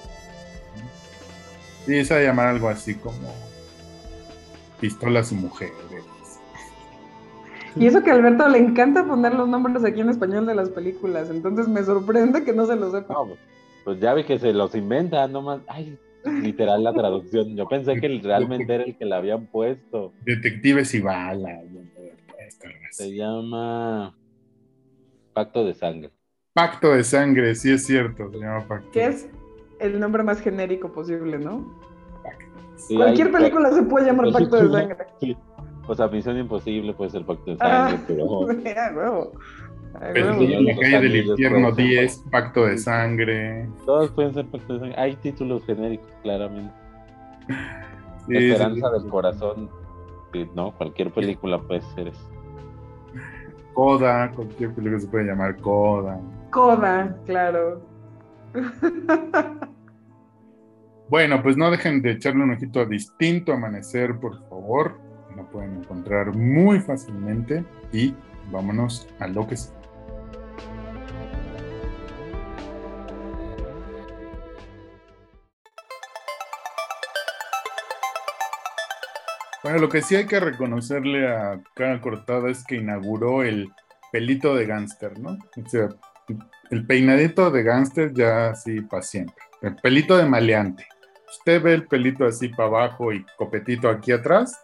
Sí, se va a llamar algo así como pistolas y mujeres. Y eso que a Alberto le encanta poner los nombres aquí en español de las películas, entonces me sorprende que no se los sepa. No, pues, pues ya vi que se los inventan, nomás. Ay, literal la traducción. Yo pensé que realmente era el que la habían puesto. Detectives y así. Se llama Pacto de Sangre. Pacto de sangre, sí es cierto, se llama Pacto. Que es el nombre más genérico posible, ¿no? Sí, Cualquier hay- película se puede llamar Pacto de Sangre. Sí. O sea, Misión Imposible puede ser Pacto de Ah, Sangre, pero a huevo. A El huevo. Señor de la calle del infierno Anillos, 10, Pacto de sangre. todos pueden ser Pacto de Sangre. Hay títulos genéricos, claramente. Sí, Esperanza sí. del Corazón. No, cualquier película puede ser eso. Coda, cualquier película se puede llamar Coda. Coda, claro. Bueno, pues no dejen de echarle un ojito a Distinto Amanecer, por favor. Pueden encontrar muy fácilmente y vámonos a lo que sí. Bueno, lo que sí hay que reconocerle a Cara Cortada es que inauguró el pelito de gángster, ¿no? O sea, el peinadito de gángster ya así para siempre. El pelito de maleante. Usted ve el pelito así para abajo y copetito aquí atrás,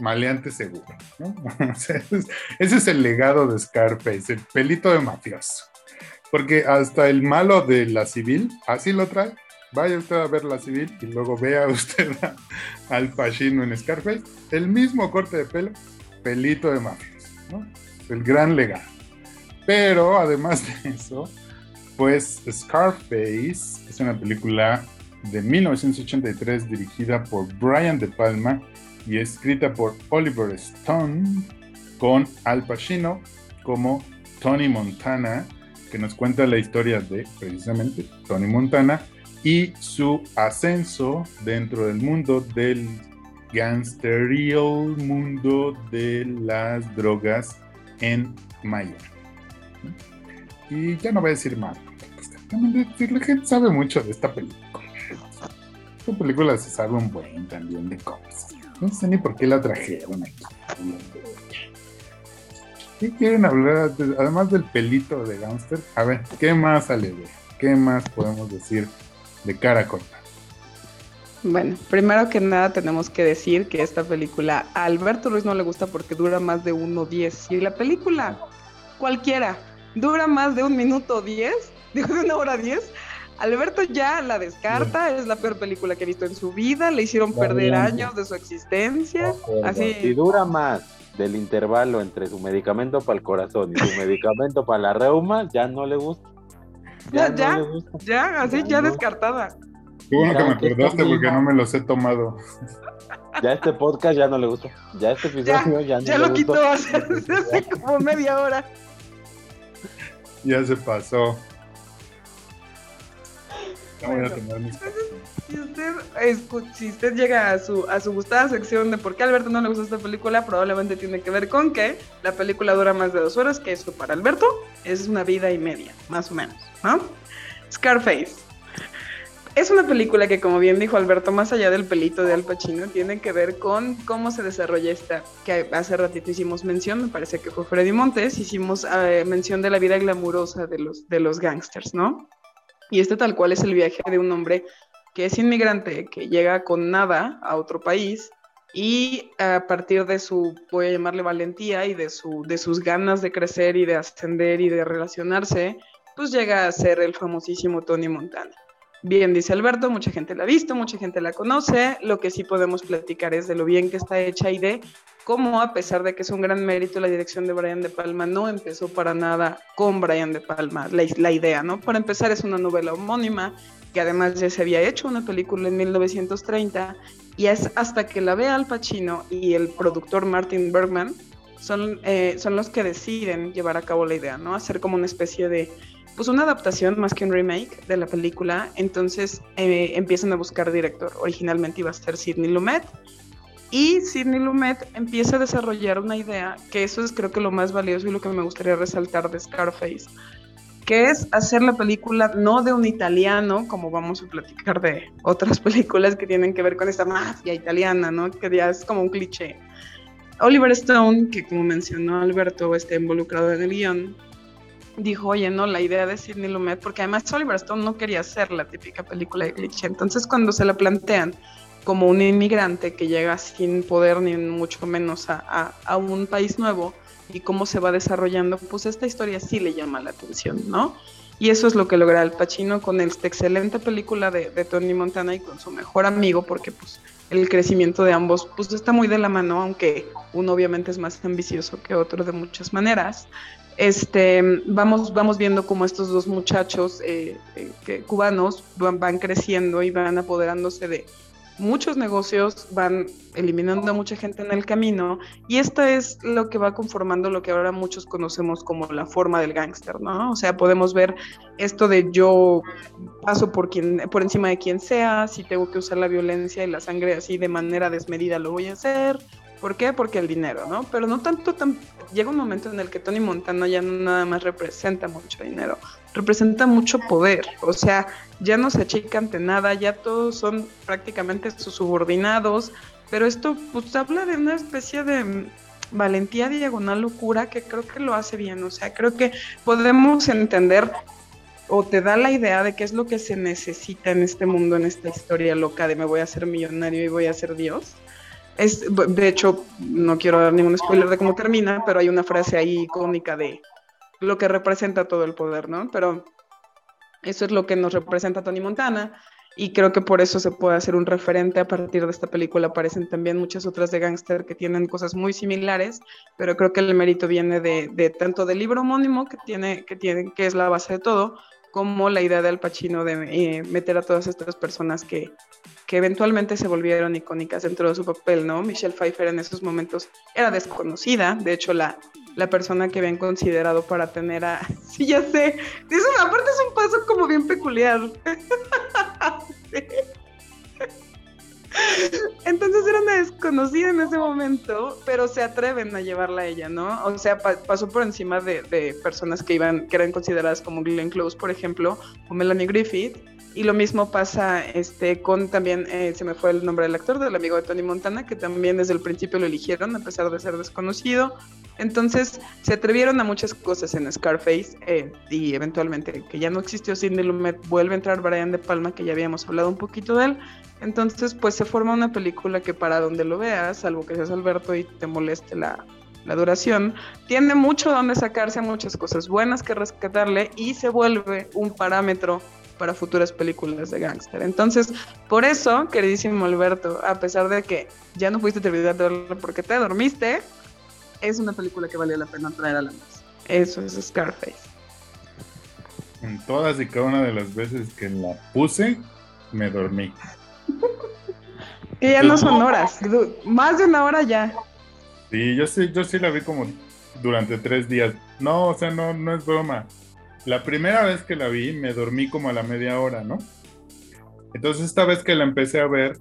maleante seguro, ese, es, el legado de Scarface, el pelito de mafioso. Porque hasta el malo de la civil, así lo trae. Vaya usted a ver la civil y luego vea usted al Pacino en Scarface. El mismo corte de pelo, pelito de mafioso. El gran legado. Pero además de eso, pues Scarface es una película de 1983 dirigida por Brian De Palma y escrita por Oliver Stone con Al Pacino como Tony Montana, que nos cuenta la historia de precisamente Tony Montana y su ascenso dentro del mundo del gangsterio mundo de las drogas en Miami. Y ya no voy a decir más. La gente sabe mucho de esta película. Esta película se sabe un buen también de cosas. No sé ni por qué la trajeron aquí. ¿Qué quieren hablar? de- Además del pelito de Gangster. A ver, ¿qué más sale de? ¿Qué más podemos decir de cara corta? Bueno, primero que nada tenemos que decir que esta película a Alberto Ruiz no le gusta porque dura más de 1.10. Y la película, cualquiera, dura más de un minuto 10, digo de una hora 10. Alberto ya la descarta, es la peor película que ha visto en su vida, le hicieron perder años de su existencia. Si Así, dura más del intervalo entre su medicamento para el corazón y su medicamento para la reuma, ya no le gusta. Ya, no ya. gusta. ya, así, Ya ya no. descartada. Qué bueno que me acordaste porque no me los he tomado. Ya este podcast ya no le gustó. Ya este episodio ya, no Ya le lo quitó hace, hace como media hora. Ya se pasó. Bueno. Si usted, escu- si usted llega a su, a su gustada sección de por qué a Alberto no le gusta esta película, probablemente tiene que ver con que la película dura más de dos horas, que eso para Alberto es una vida y media, más o menos, ¿no? Scarface. Es una película que, como bien dijo Alberto, más allá del pelito de Al Pacino, tiene que ver con cómo se desarrolla esta, que hace ratito hicimos mención, me parece que fue Freddy Montes, hicimos eh, mención de la vida glamurosa de los, de los gangsters, ¿no? Y este tal cual es el viaje de un hombre que es inmigrante, que llega con nada a otro país y a partir de su, voy a llamarle valentía y de, su, de sus ganas de crecer y de ascender y de relacionarse, pues llega a ser el famosísimo Tony Montana. Bien, dice Alberto, mucha gente la ha visto, mucha gente la conoce. Lo que sí podemos platicar es de lo bien que está hecha y de cómo, a pesar de que es un gran mérito la dirección de Brian De Palma, no empezó para nada con Brian De Palma, la, idea, ¿no? Para empezar, es una novela homónima que además ya se había hecho una película en 1930 y es hasta que la ve Al Pacino y el productor Martin Bergman son, eh, son los que deciden llevar a cabo la idea, ¿no? Hacer como una especie de pues una adaptación más que un remake de la película. Entonces eh, empiezan a buscar director. Originalmente iba a ser Sidney Lumet. Y Sidney Lumet empieza a desarrollar una idea, que eso es creo que lo más valioso y lo que me gustaría resaltar de Scarface, que es hacer la película no de un italiano, como vamos a platicar de otras películas que tienen que ver con esta mafia italiana, ¿no? Que ya es como un cliché. Oliver Stone, que como mencionó Alberto, está involucrado en el guion, dijo, oye, no, la idea de Sidney Lumet, porque además Oliver Stone no quería hacer la típica película de cliché. Entonces, cuando se la plantean como un inmigrante que llega sin poder ni mucho menos a, a, un país nuevo y cómo se va desarrollando, pues esta historia sí le llama la atención, ¿no? Y eso es lo que logra el Pacino con esta excelente película de, de, Tony Montana y con su mejor amigo, porque pues el crecimiento de ambos pues está muy de la mano, aunque uno obviamente es más ambicioso que otro de muchas maneras este, vamos, vamos viendo cómo estos dos muchachos eh, eh, cubanos van, creciendo y van apoderándose de muchos negocios, van eliminando a mucha gente en el camino y esto es lo que va conformando lo que ahora muchos conocemos como la forma del gángster, ¿no? O sea, podemos ver esto de yo paso por quien, por encima de quien sea, si tengo que usar la violencia y la sangre así de manera desmedida lo voy a hacer, ¿Por qué? Porque el dinero, ¿no? Pero no tanto, tan... llega un momento en el que Tony Montana ya no nada más representa mucho dinero, representa mucho poder, o sea, ya no se achica ante nada, ya todos son prácticamente sus subordinados, pero esto pues habla de una especie de valentía diagonal locura que creo que lo hace bien, o sea, creo que podemos entender o te da la idea de qué es lo que se necesita en este mundo, en esta historia loca de me voy a hacer millonario y voy a ser Dios es, de hecho, no quiero dar ningún spoiler de cómo termina, pero hay una frase ahí icónica de lo que representa todo el poder, ¿no? Pero eso es lo que nos representa Tony Montana y creo que por eso se puede hacer un referente a partir de esta película. Aparecen también muchas otras de gángster que tienen cosas muy similares, pero creo que el mérito viene de, tanto del libro homónimo que tiene, que que es la base de todo, como la idea de Al Pacino de eh, meter a todas estas personas que, que eventualmente se volvieron icónicas dentro de su papel, ¿no? Michelle Pfeiffer en esos momentos era desconocida, de hecho la, la persona que habían considerado para tener a... Sí, ya sé, eso aparte es un paso como bien peculiar. Entonces era una desconocida en ese momento, pero se atreven a llevarla a ella, ¿no? O sea, pasó por encima de, de, personas que iban, que eran consideradas como Glenn Close, por ejemplo, o Melanie Griffith, y lo mismo pasa este, con también, eh, se me fue el nombre del actor, del amigo de Tony Montana, que también desde el principio lo eligieron, a pesar de ser desconocido. Entonces se atrevieron a muchas cosas en Scarface eh, y eventualmente que ya no existió Sidney Lumet, vuelve a entrar Brian De Palma, que ya habíamos hablado un poquito de él. Entonces pues se forma una película que para donde lo veas, salvo que seas Alberto y te moleste la, la duración, tiene mucho donde sacarse, muchas cosas buenas que rescatarle y se vuelve un parámetro para futuras películas de gángster. Entonces, por eso, queridísimo Alberto, a pesar de que ya no fuiste terminar de verla porque te dormiste, es una película que valió la pena traer a la mesa. Eso es Scarface. En todas y cada una de las veces que la puse, me dormí. que ya no son horas, más de una hora ya. Sí, yo sí, yo sí la vi como durante tres días. No, o sea, no, no es broma. La primera vez que la vi me dormí como a la media hora, ¿no? Entonces esta vez que la empecé a ver,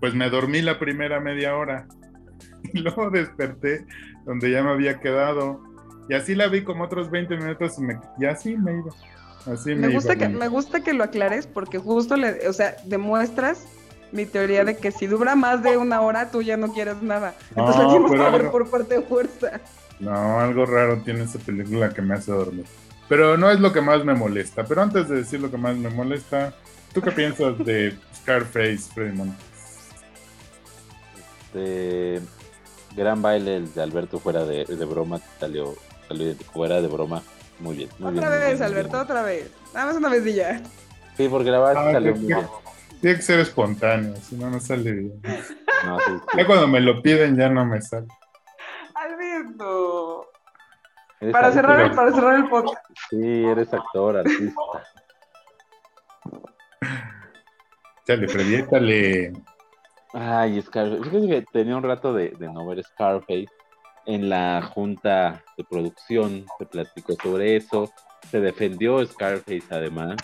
pues me dormí la primera media hora. Y luego desperté donde ya me había quedado. Y así la vi como otros 20 minutos y, me, y así me iba. Así Me me, gusta, iba que, me gusta que lo aclares porque justo le, o sea, demuestras mi teoría de que si dura más de una hora tú ya no quieres nada. Entonces No, la tienes que ver por parte de fuerza. No, algo raro tiene esa película que me hace dormir. Pero no es lo que más me molesta. Pero antes de decir lo que más me molesta, ¿tú qué piensas de Scarface, Freddy Montes? Este, gran baile el de Alberto fuera de, de broma, salió, salió fuera de broma. Muy bien. Muy otra vez, bien, Alberto, bien. otra vez. Nada más una vez y ya. Sí, porque la verdad Ah, salió muy que- bien. Tiene que ser espontáneo, si no, no sale bien. No, sí, sí. Ya cuando me lo piden ya no me sale. Alberto. Eres Para cerrar, el- para cerrar el podcast. Sí, eres actor, artista. Chale, Freddy. Ay, Scarface. Fíjate que tenía un rato de, de no ver Scarface. En la junta de producción se platicó sobre eso. Se defendió Scarface además.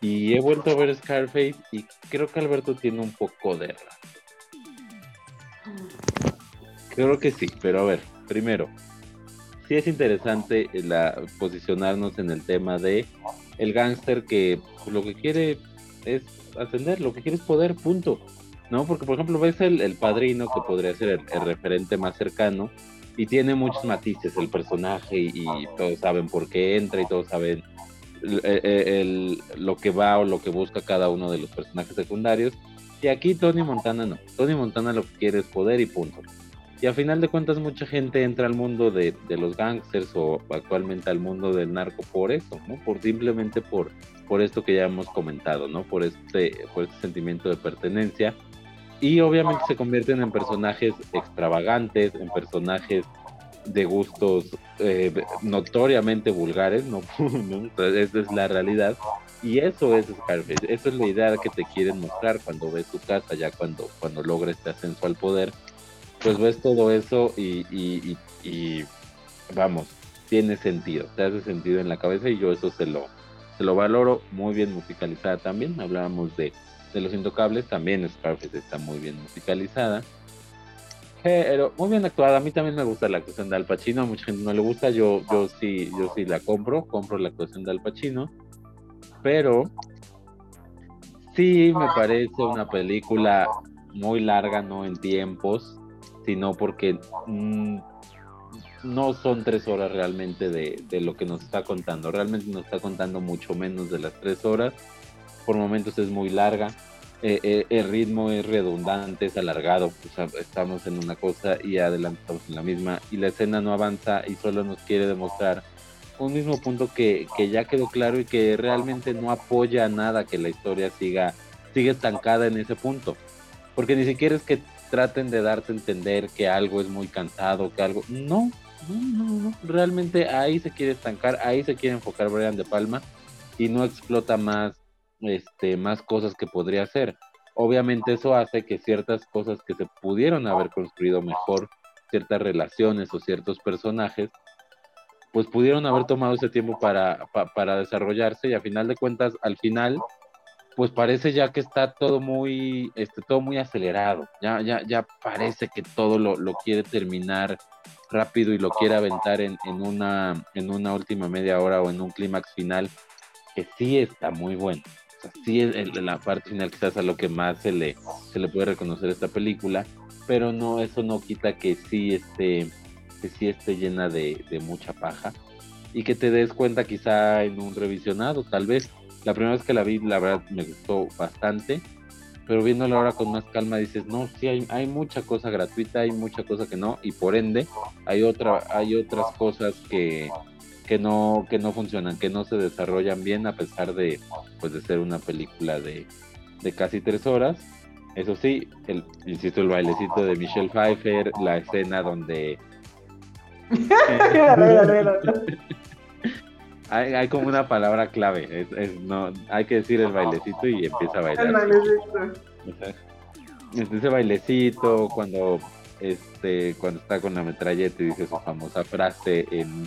Y he vuelto a ver Scarface y creo que Alberto tiene un poco de razón. Creo que sí, pero a ver, primero, sí es interesante la, posicionarnos en el tema de el gángster que lo que quiere es ascender, lo que quiere es poder, punto. ¿no? Porque, por ejemplo, ves el, padrino, que podría ser el, referente más cercano, y tiene muchos matices el personaje, y, todos saben por qué entra, y todos saben el- el- lo que va o lo que busca cada uno de los personajes secundarios. Y aquí Tony Montana no. Tony Montana lo que quiere es poder y punto. Y a final de cuentas mucha gente entra al mundo de, de los gangsters o actualmente al mundo del narco por eso, ¿no? Por simplemente por, por esto que ya hemos comentado, ¿no? Por este, por este sentimiento de pertenencia. Y obviamente se convierten en personajes extravagantes, en personajes de gustos eh, notoriamente vulgares, ¿no? esa es la realidad. Y eso es Scarface, eso es la idea que te quieren mostrar cuando ves tu casa, ya cuando, cuando logra este ascenso al poder. Pues ves todo eso y, y- y- y, vamos, tiene sentido, te hace sentido en la cabeza y yo eso se lo, se lo valoro muy bien musicalizada también. Hablábamos de, de Los Intocables, también Scarface está muy bien musicalizada. Pero muy bien actuada, a mí también me gusta la actuación de Al Pacino, a mucha gente no le gusta, yo, yo sí, yo sí la compro, compro la actuación de Al Pacino, pero sí me parece una película muy larga, no en tiempos, sino porque mm, no son tres horas realmente de, de lo que nos está contando. Realmente nos está contando mucho menos de las tres horas. Por momentos es muy larga. Eh, eh, el ritmo es redundante, es alargado. Estamos en una cosa y adelante estamos en la misma. Y la escena no avanza y solo nos quiere demostrar un mismo punto que, que ya quedó claro y que realmente no apoya nada que la historia siga, siga estancada en ese punto. Porque ni siquiera es que traten de darte a entender que algo es muy cansado, que algo... No, no, no, no. Realmente ahí se quiere estancar, ahí se quiere enfocar Brian De Palma y no explota más, este, más cosas que podría hacer. Obviamente eso hace que ciertas cosas que se pudieron haber construido mejor, ciertas relaciones o ciertos personajes, pues pudieron haber tomado ese tiempo para, pa- para desarrollarse y a final de cuentas, al final, pues parece ya que está todo muy, este, todo muy acelerado. Ya, ya, ya parece que todo lo, quiere terminar rápido y lo quiere aventar en, una, en una última media hora o en un clímax final, que sí está muy bueno. O sea, sí es la parte final quizás a lo que más se le, se le puede reconocer esta película, pero no, eso no quita que sí esté, que sí esté llena de, de mucha paja y que te des cuenta quizá en un revisionado, tal vez. La primera vez que la vi, la verdad, me gustó bastante, pero viéndola ahora con más calma dices, no, sí, hay, hay mucha cosa gratuita, hay mucha cosa que no, y por ende hay, otra, hay otras cosas que, que, no, que no funcionan, que no se desarrollan bien a pesar de, pues, de ser una película de, de casi tres horas. Eso sí, el, insisto, el bailecito de Michelle Pfeiffer, la escena donde. hay, hay como una palabra clave, es, es no, hay que decir el bailecito y empieza a bailar. El bailecito. Ese bailecito cuando este cuando está con la metralleta y dice su famosa frase en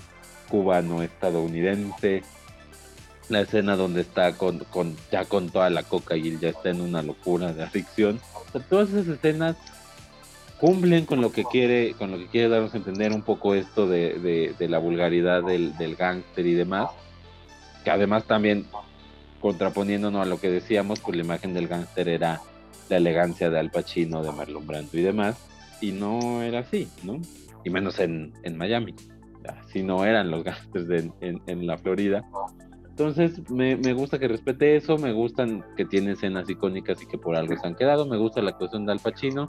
cubano estadounidense la escena donde está con, con ya con toda la coca y él ya está en una locura de adicción O sea, todas esas escenas cumplen con lo que quiere con lo que quiere darnos a entender un poco esto de, de- de la vulgaridad del, del gángster y demás que además también contraponiéndonos a lo que decíamos, pues la imagen del gángster era la elegancia de Al Pacino, de Marlon Brando y demás, y no era así, ¿no? Y menos en, en Miami, así no eran los gángsters en, en, la Florida. Entonces me, me, gusta que respete eso, me gustan que tiene escenas icónicas y que por algo se han quedado, me gusta la actuación de Al Pacino,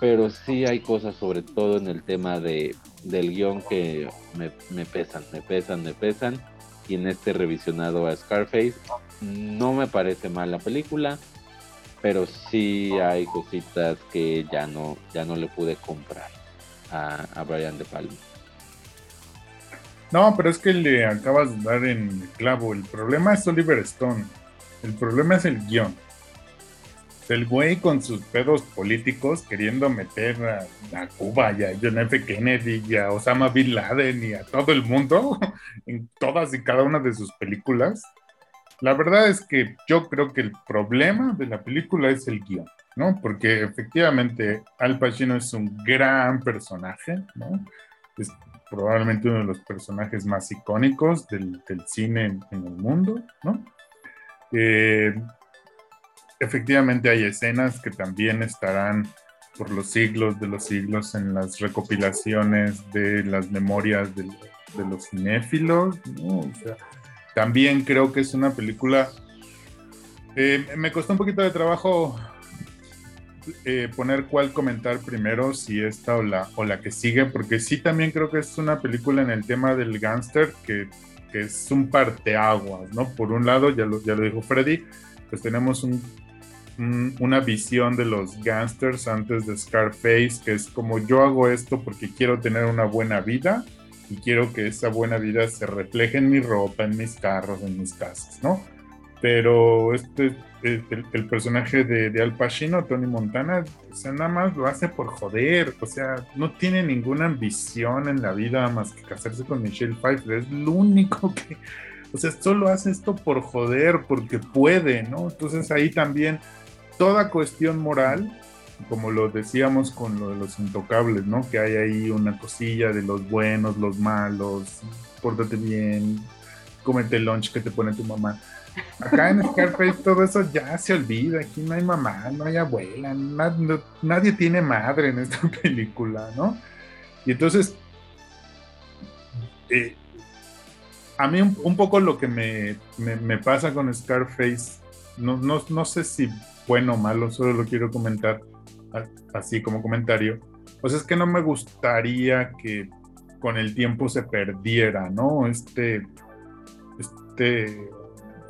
pero sí hay cosas, sobre todo en el tema de, del guion, que me, pesan, me pesan, me pesan. Y en este revisionado a Scarface, no me parece mal la película, pero sí hay cositas que ya no, ya no le pude comprar a, a Brian De Palma. No, pero es que le acabas de dar en el clavo. El problema es Oliver Stone. El problema es el guion el güey con sus pedos políticos queriendo meter a, Cuba y a John F. Kennedy y a Osama Bin Laden y a todo el mundo en todas y cada una de sus películas. La verdad es que yo creo que el problema de la película es el guion, ¿no? Porque efectivamente Al Pacino es un gran personaje, ¿no? Es probablemente uno de los personajes más icónicos del, cine en, en, el mundo, ¿no? Eh, efectivamente hay escenas que también estarán por los siglos de los siglos en las recopilaciones de las memorias de, los cinéfilos. también creo que es una película... Eh, me costó un poquito de trabajo eh, poner cuál comentar primero, si esta o la, o la que sigue, porque sí también creo que es una película en el tema del gángster que, que, es un parteaguas, ¿no? Por un lado, ya lo, ya lo dijo Freddy, pues tenemos un una visión de los gangsters antes de Scarface, que es como yo hago esto porque quiero tener una buena vida y quiero que esa buena vida se refleje en mi ropa, en mis carros, en mis casas, ¿no? Pero este, el, personaje de, Al Pacino, Tony Montana, o sea, nada más lo hace por joder, o sea, no tiene ninguna ambición en la vida más que casarse con Michelle Pfeiffer, es lo único que, o sea, solo hace esto por joder, porque puede, ¿no? Entonces ahí también toda cuestión moral, como lo decíamos con lo de los intocables, ¿no? Que hay ahí una cosilla de los buenos, los malos, pórtate bien, cómete el lunch que te pone tu mamá. Acá en Scarface todo eso ya se olvida, aquí no hay mamá, no hay abuela, nadie tiene madre en esta película, ¿no? Y entonces, eh, a mí un, poco lo que me, pasa con Scarface, no sé si bueno o malo, solo lo quiero comentar así como comentario, pues es que no me gustaría que con el tiempo se perdiera, ¿no? Este, este,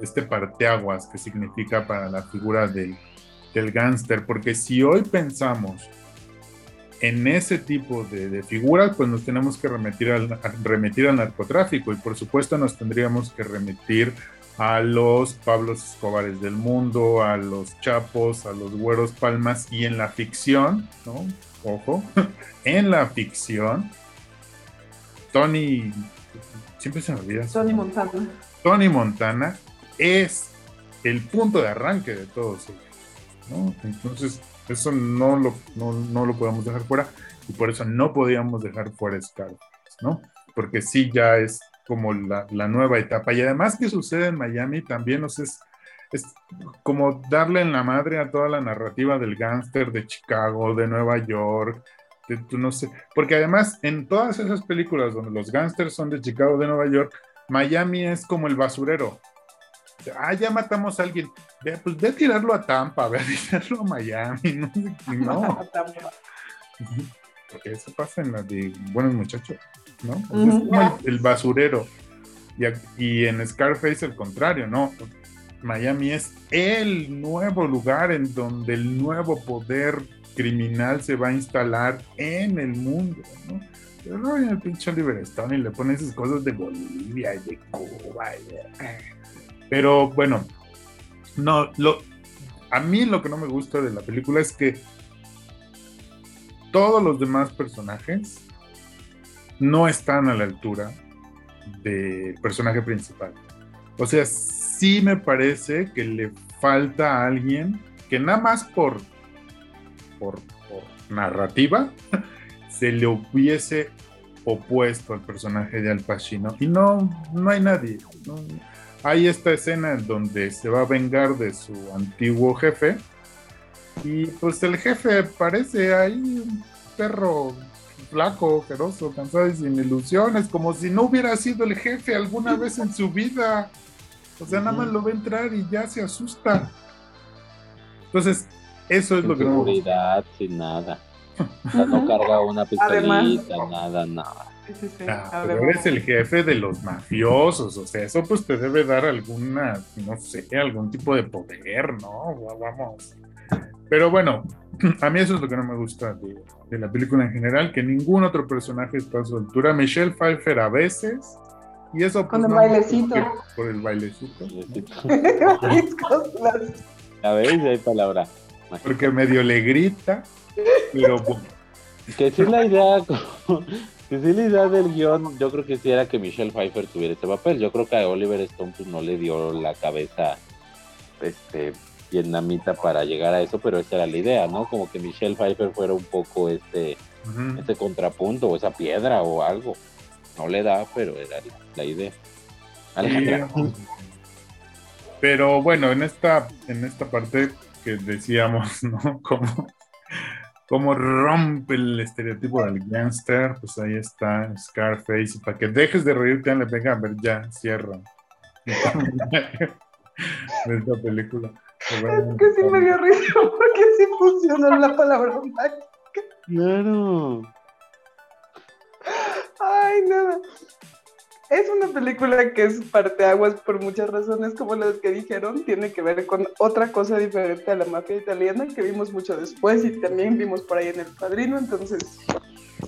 este parteaguas que significa para la figura del, del gángster, porque si hoy pensamos en ese tipo de, de, figuras, pues nos tenemos que remitir al, remitir al narcotráfico y por supuesto nos tendríamos que remitir a los Pablos Escobares del mundo, a los Chapos, a los Güeros Palmas y en la ficción, ¿no? Ojo, en la ficción, Tony, siempre se me olvida. Tony Montana. Tony Montana es el punto de arranque de todos ellos, ¿no? Entonces, eso no lo, no, no lo podemos dejar fuera y por eso no podíamos dejar fuera Scarface, ¿no? Porque sí ya es como la, nueva etapa. Y además que sucede en Miami también, o sea, es, como darle en la madre a toda la narrativa del gángster de Chicago, de Nueva York, de, no sé, porque además en todas esas películas donde los gángsters son de Chicago, de Nueva York, Miami es como el basurero. Ah, ya matamos a alguien. Ve, pues ve a tirarlo a Tampa, ve a tirarlo a Miami. No, no. Porque eso pasa en la de Buenos Muchachos. ¿No? es como el, basurero. Y, en Scarface el contrario, ¿no? Miami es el nuevo lugar en donde el nuevo poder criminal se va a instalar en el mundo, ¿no? Pero no el pinche Oliver Stone y le pone esas cosas de Bolivia y de Cuba. Pero bueno, no, lo, a mí lo que no me gusta de la película es que todos los demás personajes no están a la altura del personaje principal. O sea, sí me parece que le falta a alguien que nada más por, por, narrativa se le hubiese opuesto al personaje de Al Pacino. Y no, no hay nadie. hay esta escena en donde se va a vengar de su antiguo jefe y pues el jefe parece ahí un perro flaco, ojeroso, cansado y sin ilusiones, como si no hubiera sido el jefe alguna vez en su vida. O sea, nada más lo ve entrar y ya se asusta. Entonces, eso es lo que no. Seguridad, sin nada. O sea, no carga una pistolita, nada, nada. Ah, pero eres el jefe de los mafiosos, o sea, eso pues te debe dar alguna, no sé, algún tipo de poder, ¿no? Vamos. Pero bueno, a mí eso es lo que no me gusta de, la película en general, que ningún otro personaje está a su altura. Michelle Pfeiffer a veces, y eso pues, Con el bailecito. Por el bailecito. a ver, hay palabra. Porque medio le grita, pero Que sí la idea, que sí la idea del guion, yo creo que sí era que Michelle Pfeiffer tuviera ese papel. Yo creo que a Oliver Stone pues, no le dio la cabeza este vietnamita para llegar a eso, pero esa era la idea, ¿no? Como que Michelle Pfeiffer fuera un poco este, este contrapunto o esa piedra o algo. No le da, pero era la idea. Pero bueno, en esta, en esta parte que decíamos, ¿no? Como, como rompe el estereotipo del gangster, pues ahí está Scarface. Para que dejes de reírte, le venga a ver ya, cierra. esta película. Es que sí me dio risa porque sí funcionó la palabra mágica. Claro. Ay, nada. Es una película que es parteaguas por muchas razones, como las que dijeron. Tiene que ver con otra cosa diferente a la mafia italiana que vimos mucho después y también vimos por ahí en El Padrino. Entonces,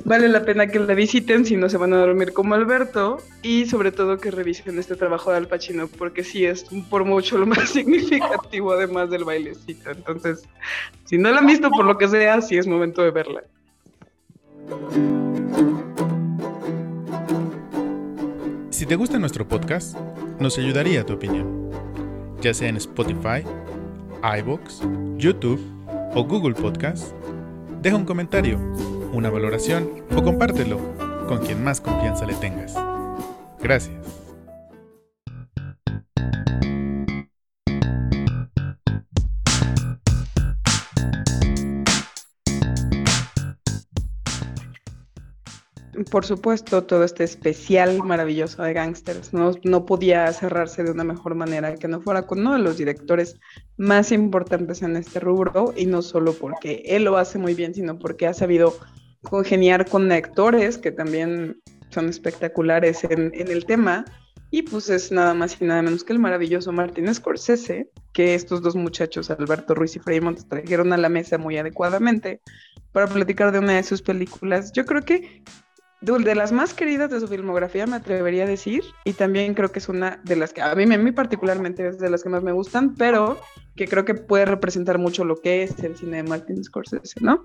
vale la pena que la visiten si no se van a dormir como Alberto y sobre todo que revisen este trabajo de Al Pacino porque sí es por mucho lo más significativo además del bailecito. Entonces, si no la han visto por lo que sea, sí es momento de verla. Si te gusta nuestro podcast, nos ayudaría tu opinión, ya sea en Spotify, iBox, YouTube o Google Podcast. Deja un comentario una valoración o compártelo con quien más confianza le tengas. Gracias. Por supuesto, todo este especial maravilloso de Gangsters no, no podía cerrarse de una mejor manera que no fuera con uno de los directores más importantes en este rubro y no solo porque él lo hace muy bien, sino porque ha sabido congeniar con actores que también son espectaculares en, el tema. Y pues es nada más y nada menos que el maravilloso Martin Scorsese, que estos dos muchachos, Alberto Ruiz y Fremont, trajeron a la mesa muy adecuadamente para platicar de una de sus películas. Yo creo que de las más queridas de su filmografía, me atrevería a decir, y también creo que es una de las que a mí, a mí particularmente es de las que más me gustan, pero que creo que puede representar mucho lo que es el cine de Martin Scorsese, ¿no?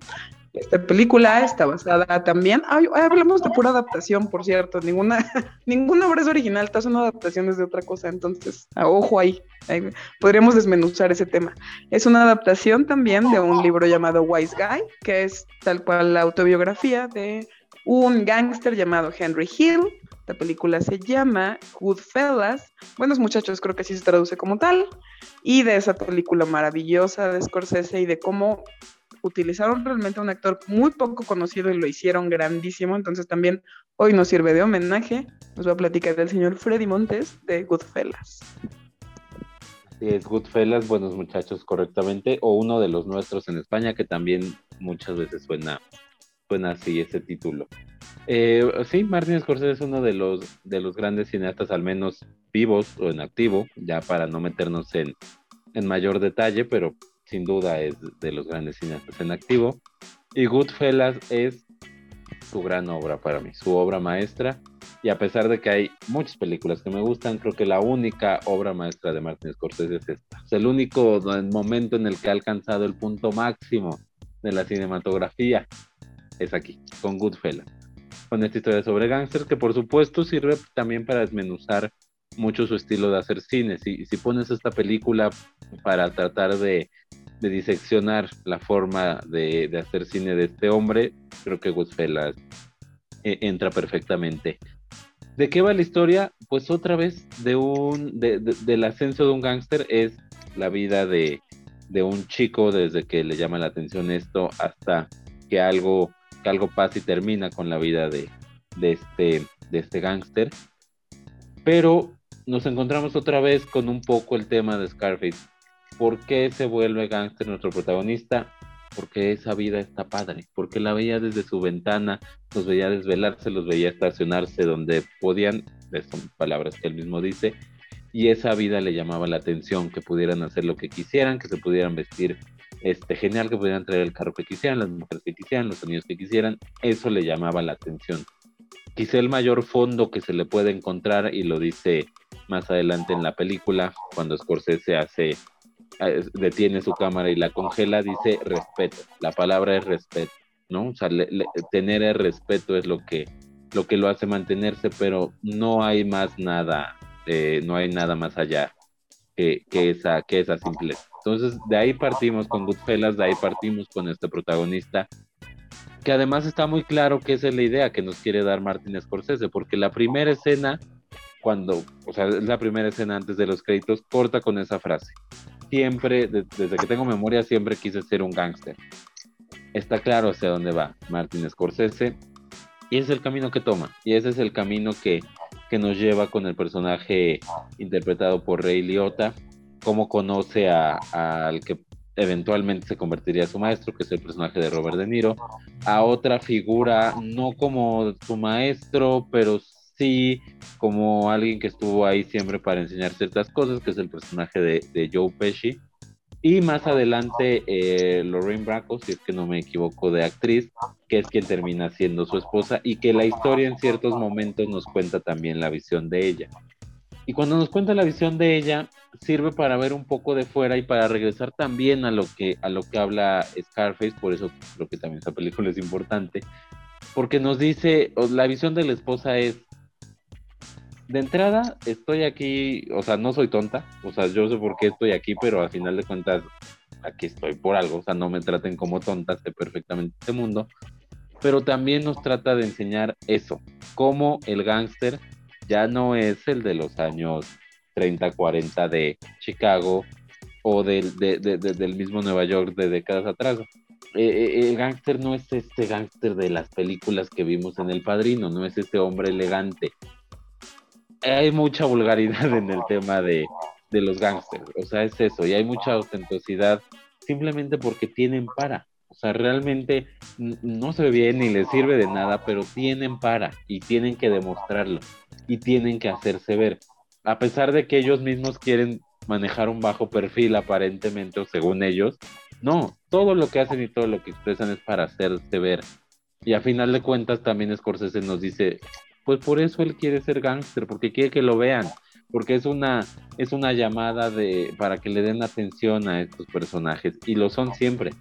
Esta película está basada también, hablamos de pura adaptación, por cierto, ninguna, ninguna obra es original, todas son adaptaciones de otra cosa, entonces, ojo ahí, ahí, podríamos desmenuzar ese tema. Es una adaptación también de un libro llamado Wise Guy, que es tal cual la autobiografía de un gángster llamado Henry Hill. La película se llama Goodfellas. Buenos muchachos, creo que sí se traduce como tal. Y de esa película maravillosa de Scorsese y de cómo utilizaron realmente a un actor muy poco conocido y lo hicieron grandísimo. Entonces también hoy nos sirve de homenaje. Nos va a platicar del señor Freddy Montes de Goodfellas. es, Goodfellas, buenos muchachos, correctamente, o uno de los nuestros en España que también muchas veces suena suena así ese título. Eh, sí, Martin Scorsese es uno de los, de los grandes cineastas, al menos vivos o en activo, ya para no meternos en, en mayor detalle, pero sin duda es de los grandes cineastas en activo. Y Goodfellas es su gran obra para mí, su obra maestra. Y a pesar de que hay muchas películas que me gustan, creo que la única obra maestra de Martin Scorsese es esta. Es el único momento en el que ha alcanzado el punto máximo de la cinematografía es aquí, con Goodfellas, con esta historia sobre gángsters que por supuesto sirve también para desmenuzar mucho su estilo de hacer cine. Si, si pones esta película para tratar de, diseccionar la forma de, hacer cine de este hombre, creo que Goodfellas eh, entra perfectamente. ¿De qué va la historia? Pues otra vez de un, del ascenso de un gángster es la vida de, un chico desde que le llama la atención esto hasta que algo, que algo pasa y termina con la vida de, de este, de este gángster. Pero nos encontramos otra vez con un poco el tema de Scarface. ¿Por qué se vuelve gángster nuestro protagonista? Porque esa vida está padre, porque la veía desde su ventana, los veía desvelarse, los veía estacionarse donde podían, son palabras que él mismo dice, y esa vida le llamaba la atención, que pudieran hacer lo que quisieran, que se pudieran vestir este, genial, que pudieran traer el carro que quisieran, las mujeres que quisieran, los sonidos que quisieran, eso le llamaba la atención. Quizá el mayor fondo que se le puede encontrar, y lo dice más adelante en la película, cuando Scorsese hace, detiene su cámara y la congela, dice respeto. La palabra es respeto, ¿no? O sea, tener el respeto es lo que, lo que lo hace mantenerse, pero no hay más nada, eh, no hay nada más allá que, que, esa, que esa simpleza. Entonces, de ahí partimos con Goodfellas, de ahí partimos con este protagonista, que además está muy claro que esa es la idea que nos quiere dar Martin Scorsese, porque la primera escena cuando, o sea, es la primera escena antes de los créditos, corta con esa frase. Siempre, desde que tengo memoria, siempre quise ser un gángster. Está claro hacia dónde va Martin Scorsese y es el camino que toma. Y ese es el camino que, que nos lleva con el personaje interpretado por Ray Liotta, cómo conoce al que eventualmente se convertiría a su maestro, que es el personaje de Robert De Niro, a otra figura, no como su maestro, pero sí como alguien que estuvo ahí siempre para enseñar ciertas cosas, que es el personaje de, Joe Pesci. Y más adelante, eh, Lorraine Bracco, si es que no me equivoco, de actriz, que es quien termina siendo su esposa y que la historia en ciertos momentos nos cuenta también la visión de ella. Y cuando nos cuenta la visión de ella, sirve para ver un poco de fuera y para regresar también a lo que, a lo que habla Scarface, por eso creo que también esa película es importante, porque nos dice, la visión de la esposa es, de entrada, estoy aquí, o sea, no soy tonta, o sea, yo sé por qué estoy aquí, pero al final de cuentas, aquí estoy por algo, o sea, no me traten como tonta, sé perfectamente este mundo, pero también nos trata de enseñar eso, cómo el gángster ya no es el de los años 30, 40 de Chicago o del, del mismo Nueva York de décadas atrás. Eh, eh, el gángster no es este gángster de las películas que vimos en El Padrino, no es este hombre elegante, hay mucha vulgaridad en el tema de, los gángsters, o sea, es eso, y hay mucha ostentosidad simplemente porque tienen para, o sea, realmente no se ve bien ni les sirve de nada, pero tienen para y tienen que demostrarlo y tienen que hacerse ver, a pesar de que ellos mismos quieren manejar un bajo perfil aparentemente o según ellos, no, todo lo que hacen y todo lo que expresan es para hacerse ver. Y a final de cuentas también Scorsese nos dice, pues por eso él quiere ser gángster, porque quiere que lo vean, porque es una, es una llamada de, para que le den atención a estos personajes, y lo son siempre.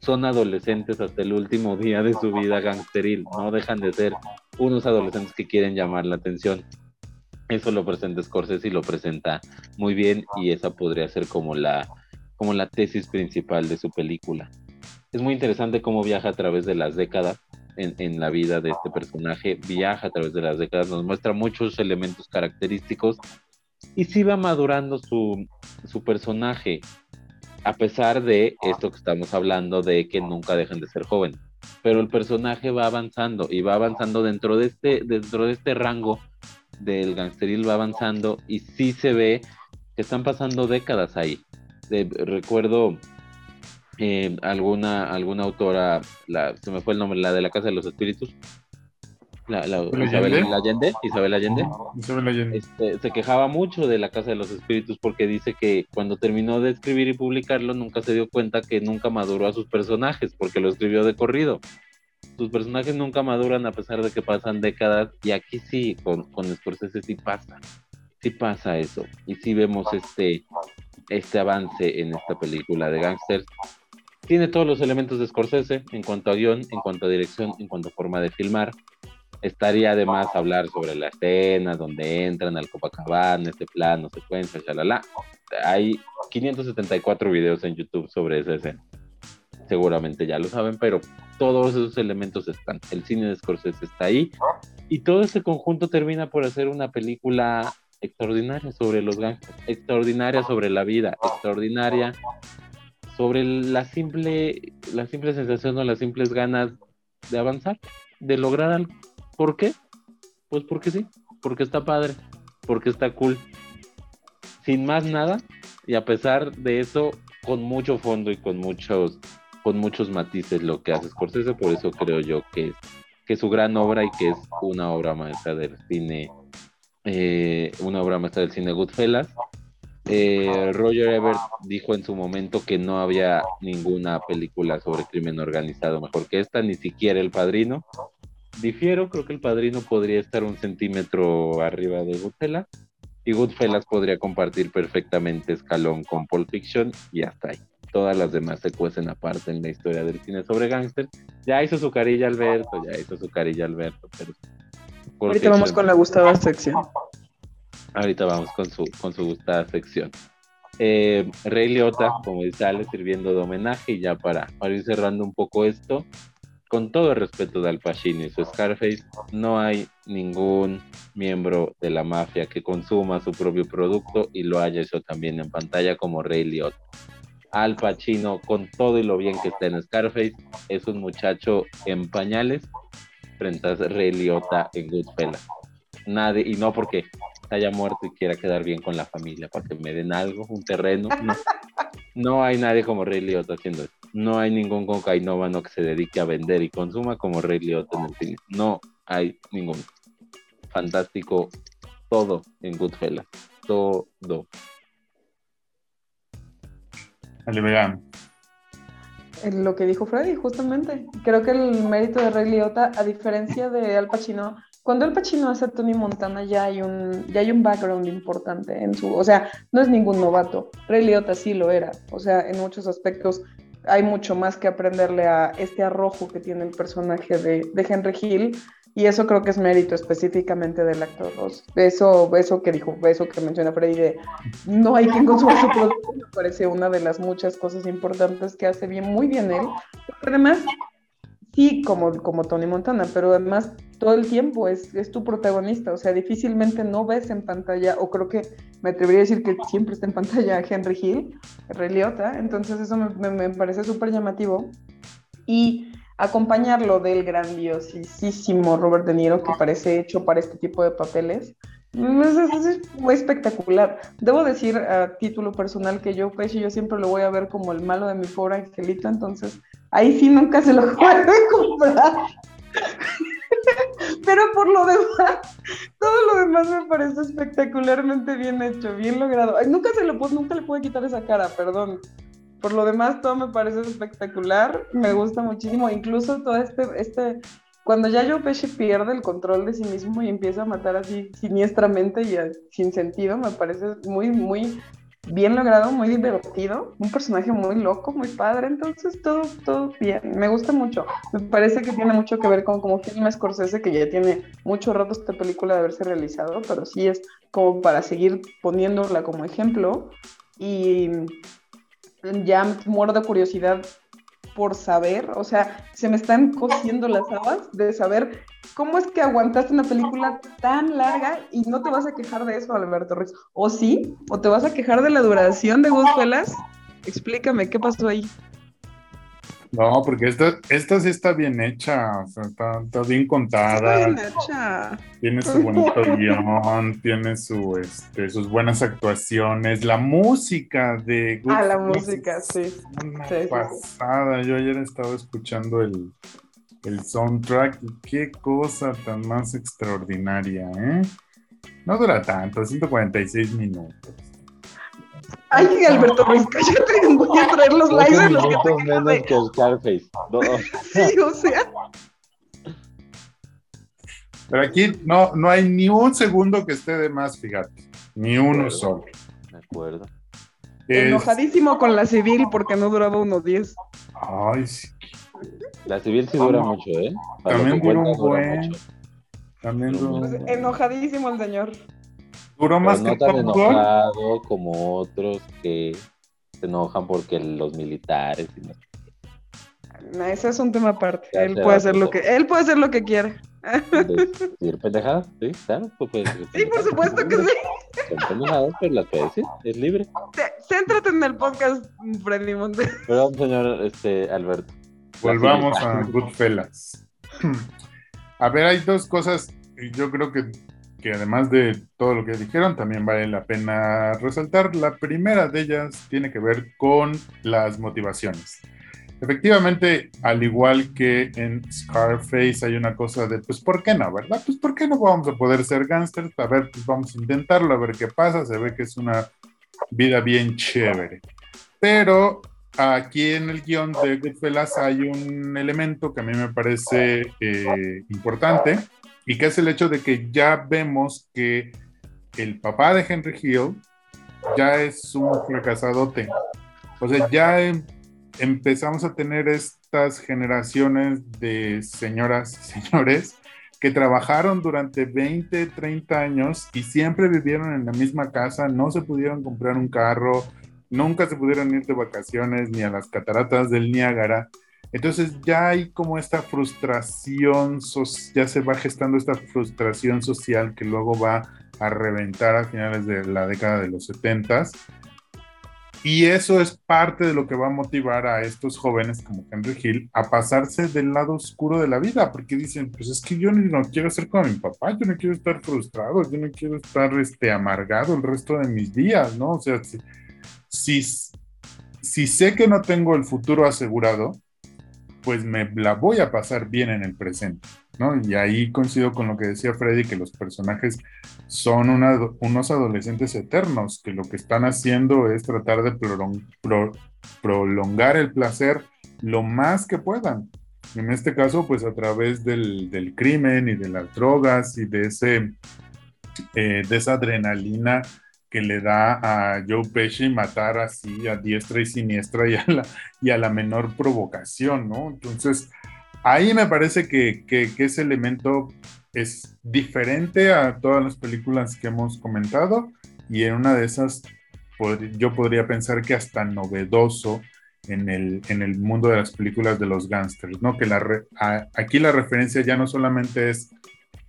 Son adolescentes hasta el último día de su vida gangsteril, no dejan de ser unos adolescentes que quieren llamar la atención. Eso lo presenta Scorsese y lo presenta muy bien, y esa podría ser como la, como la tesis principal de su película. Es muy interesante cómo viaja a través de las décadas en, la vida de este personaje, viaja a través de las décadas, nos muestra muchos elementos característicos y sí va madurando su, su personaje, a pesar de esto que estamos hablando de que nunca dejen de ser joven. Pero el personaje va avanzando y va avanzando dentro de este, dentro de este rango del gangsteril va avanzando y sí se ve que están pasando décadas ahí. recuerdo eh, alguna, alguna autora, la, se me fue el nombre, la de la Casa de los Espíritus, la, Isabel Allende, Isabel Allende, este, se quejaba mucho de la Casa de los Espíritus porque dice que cuando terminó de escribir y publicarlo nunca se dio cuenta que nunca maduró a sus personajes porque lo escribió de corrido. Sus personajes nunca maduran a pesar de que pasan décadas y aquí sí, con, con Scorsese sí pasa, sí pasa eso y sí vemos este, este avance en esta película de gangsters tiene todos los elementos de Scorsese en cuanto a guion, en cuanto a dirección, en cuanto a forma de filmar. Estaría además hablar sobre la escena donde entran al Copacabana, este plano, secuencia, shalala. Hay 574 videos en YouTube sobre esa escena. Seguramente ya lo saben, pero todos esos elementos están. El cine de Scorsese está ahí Y todo ese conjunto termina por hacer una película extraordinaria sobre los gangsters, extraordinaria sobre la vida, extraordinaria sobre la simple, la simple sensación o las simples ganas de avanzar, de lograr algo. ¿Por qué? Pues porque sí, porque está padre, porque está cool. Sin más nada, y a pesar de eso, con mucho fondo y con muchos, con muchos matices lo que hace Scorsese, por eso creo yo que es, que su gran obra y que es una obra maestra del cine, eh, una obra maestra del cine Goodfellas. Eh, Roger Ebert dijo en su momento que no había ninguna película sobre crimen organizado mejor que esta, ni siquiera El Padrino. Difiero, creo que El Padrino podría estar un centímetro arriba de Goodfellas y Goodfellas podría compartir perfectamente escalón con Pulp Fiction y hasta ahí. Todas las demás se cuecen aparte en la historia del cine sobre gángster. Ya hizo su carilla Alberto, ya hizo su carilla Alberto, pero... Ahorita vamos con la gustada sección. Ahorita vamos con su, con su gustada sección. Eh, Rey Liotta, como dice sirviendo de homenaje y ya para, para ir cerrando un poco esto, con todo el respeto de Al Pacino y su Scarface, no hay ningún miembro de la mafia que consuma su propio producto y lo haya hecho también en pantalla como Rey Liotta. Al Pacino, con todo y lo bien que está en Scarface, es un muchacho en pañales frente a Rey Liotta en Goodfellas. Nadie, y no porque haya muerto y quiera quedar bien con la familia, para que me den algo, un terreno. No, hay nadie como Rey Liotta haciendo eso. No hay ningún cocainómano que se dedique a vender y consuma como Rey Liotta en el cine. No hay ningún. Fantástico todo en Goodfellas. Todo. Ale Lo que dijo Freddy, justamente. Creo que el mérito de Rey Liotta, a diferencia de Al Pacino, cuando Al Pacino hace Tony Montana ya hay un ya hay un background importante en su, o sea, no es ningún novato. Ray Liotta sí lo era, o sea, en muchos aspectos hay mucho más que aprenderle a este arrojo que tiene el personaje de, Henry Hill y eso creo que es mérito específicamente del actor. Eso, eso que dijo, eso que menciona Freddy de no hay quien consuma su producto, me parece una de las muchas cosas importantes que hace bien, muy bien él. además, sí, como, como Tony Montana, pero además todo el tiempo es, es tu protagonista, o sea, difícilmente no ves en pantalla, o creo que me atrevería a decir que siempre está en pantalla Henry Hill, Rey Liotta, entonces eso me, me, parece súper llamativo. Y acompañarlo del grandiosísimo Robert De Niro, que parece hecho para este tipo de papeles, es, muy espectacular. Debo decir a título personal que yo, Pesci, yo siempre lo voy a ver como el malo de mi pobre angelito, entonces ahí sí nunca se lo puedo comprar. Pero por lo demás, todo lo demás me parece espectacularmente bien hecho, bien logrado. nunca se lo nunca le pude quitar esa cara, perdón. Por lo demás, todo me parece espectacular, me gusta muchísimo. Incluso todo este, este, cuando ya Joe Pesci pierde el control de sí mismo y empieza a matar así siniestramente y sin sentido, me parece muy, muy bien logrado, muy divertido, un personaje muy loco, muy padre, entonces todo, todo bien, me gusta mucho. Me parece que tiene mucho que ver con como film Scorsese, que ya tiene mucho rato esta película de haberse realizado, pero sí es como para seguir poniéndola como ejemplo. Y ya muero de curiosidad por saber, o sea, se me están cociendo las habas de saber cómo es que aguantaste una película tan larga y no te vas a quejar de eso, Alberto Ruiz. ¿O sí? ¿O te vas a quejar de la duración de Goodfellas? Explícame, ¿qué pasó ahí? No, porque esta, esta sí está bien hecha, está, bien contada. Está bien hecha. Tiene su bonito guion, tiene su, este, sus buenas actuaciones, la música de Ah, la música, sí. Una pasada. Yo ayer estaba escuchando el, el soundtrack y qué cosa tan más extraordinaria, ¿eh? No dura tanto, 146 minutos. Ay, Alberto Ruiz, cállate, voy a traer los likes de los que te menos que Scarface. sí, o sea. Pero aquí no, no hay ni un segundo que esté de más, fíjate. Ni uno solo. De acuerdo. Enojadísimo con la civil porque no duraba unos 10. Ay, sí. La civil sí dura mucho, ¿eh? También dura un buen. También dura pues, Enojadísimo el señor. Duró más no tan enojado como otros que se enojan porque los militares y ese es un tema aparte. él puede hacer lo que él puede hacer lo que quiera. decir pendejadas, sí, claro. Pues, pues, sí, por supuesto que sí. Son pendejadas, pero las puede decir, es libre. Céntrate en el podcast, Freddy Monte. Perdón, señor este, Alberto. Volvamos a Goodfellas. A ver, hay dos cosas, yo creo que, que además de todo lo que dijeron, también vale la pena resaltar. La primera de ellas tiene que ver con las motivaciones. Efectivamente, al igual que en Scarface hay una cosa de, pues, ¿por qué no, verdad? Pues, ¿por qué no vamos a poder ser gángsters? A ver, pues vamos a intentarlo, a ver qué pasa. Se ve que es una vida bien chévere. Pero aquí en el guion de Goodfellas hay un elemento que a mí me parece eh, importante y que es el hecho de que ya vemos que el papá de Henry Hill ya es un fracasadote. O sea, ya em, empezamos a tener estas generaciones de señoras y señores que trabajaron durante 20, 30 años y siempre vivieron en la misma casa, no se pudieron comprar un carro, nunca se pudieron ir de vacaciones ni a las cataratas del Niágara. Entonces ya hay como esta frustración, ya se va gestando esta frustración social que luego va a reventar a finales de la década de los 70 y eso es parte de lo que va a motivar a estos jóvenes como Henry Hill a pasarse del lado oscuro de la vida, porque dicen, pues es que yo no quiero ser como mi papá, yo no quiero estar frustrado, yo no quiero estar este, amargado el resto de mis días, ¿no? O sea, si, si, si sé que no tengo el futuro asegurado, pues me la voy a pasar bien en el presente, ¿no? Y ahí coincido con lo que decía Freddy, que los personajes son unos adolescentes eternos, que lo que están haciendo es tratar de prolongar el placer lo más que puedan. En este caso, pues a través del, crimen y de las drogas y de, ese, eh, de esa adrenalina que le da a Joe Pesci matar así a diestra y siniestra y a la, y a la menor provocación, ¿no? Entonces, ahí me parece que, que, ese elemento es diferente a todas las películas que hemos comentado y en una de esas yo podría pensar que hasta novedoso en el, en el mundo de las películas de los gángsters, ¿no? Que la aquí la referencia ya no solamente es,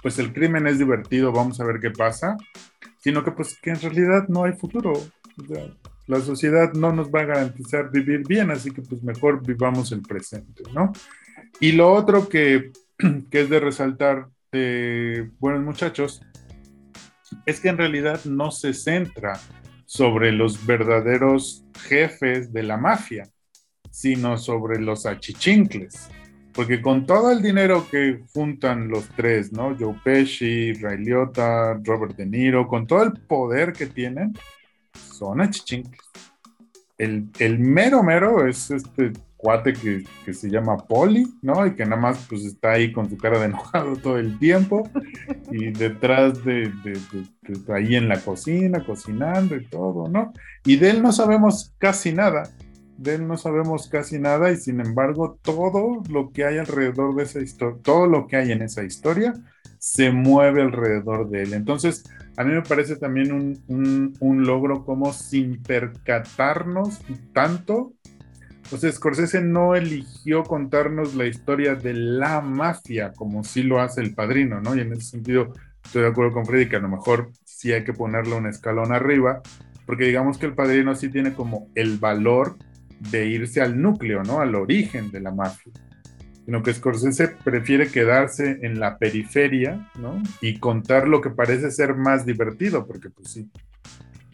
pues el crimen es divertido, vamos a ver qué pasa, sino que pues que en realidad no hay futuro. la sociedad no nos va a garantizar vivir bien, así que pues mejor vivamos el presente, ¿no? Y lo otro que, que es de resaltar Buenos Muchachos es que en realidad no se centra sobre los verdaderos jefes de la mafia, sino sobre los achichincles. Porque con todo el dinero que juntan los tres, ¿no? Joe Pesci, Ray Liotta, Robert De Niro, con todo el poder que tienen, son achichincles. El, el mero mero es este cuate que, que, se llama Polly, ¿no? Y que nada más pues está ahí con su cara de enojado todo el tiempo y detrás de, de, de, ahí en la cocina, cocinando y todo, ¿no? Y de él no sabemos casi nada de él no sabemos casi nada y sin embargo todo lo que hay alrededor de esa historia, todo lo que hay en esa historia se mueve alrededor de él. Entonces, a mí me parece también un, un, logro como sin percatarnos tanto. O Scorsese no eligió contarnos la historia de la mafia como sí lo hace el padrino, ¿no? Y en ese sentido estoy de acuerdo con Freddy que a lo mejor sí hay que ponerle un escalón arriba, porque digamos que el padrino sí tiene como el valor de irse al núcleo, ¿no? Al origen de la mafia. Sino que Scorsese prefiere quedarse en la periferia, ¿no? Y contar lo que parece ser más divertido, porque pues sí,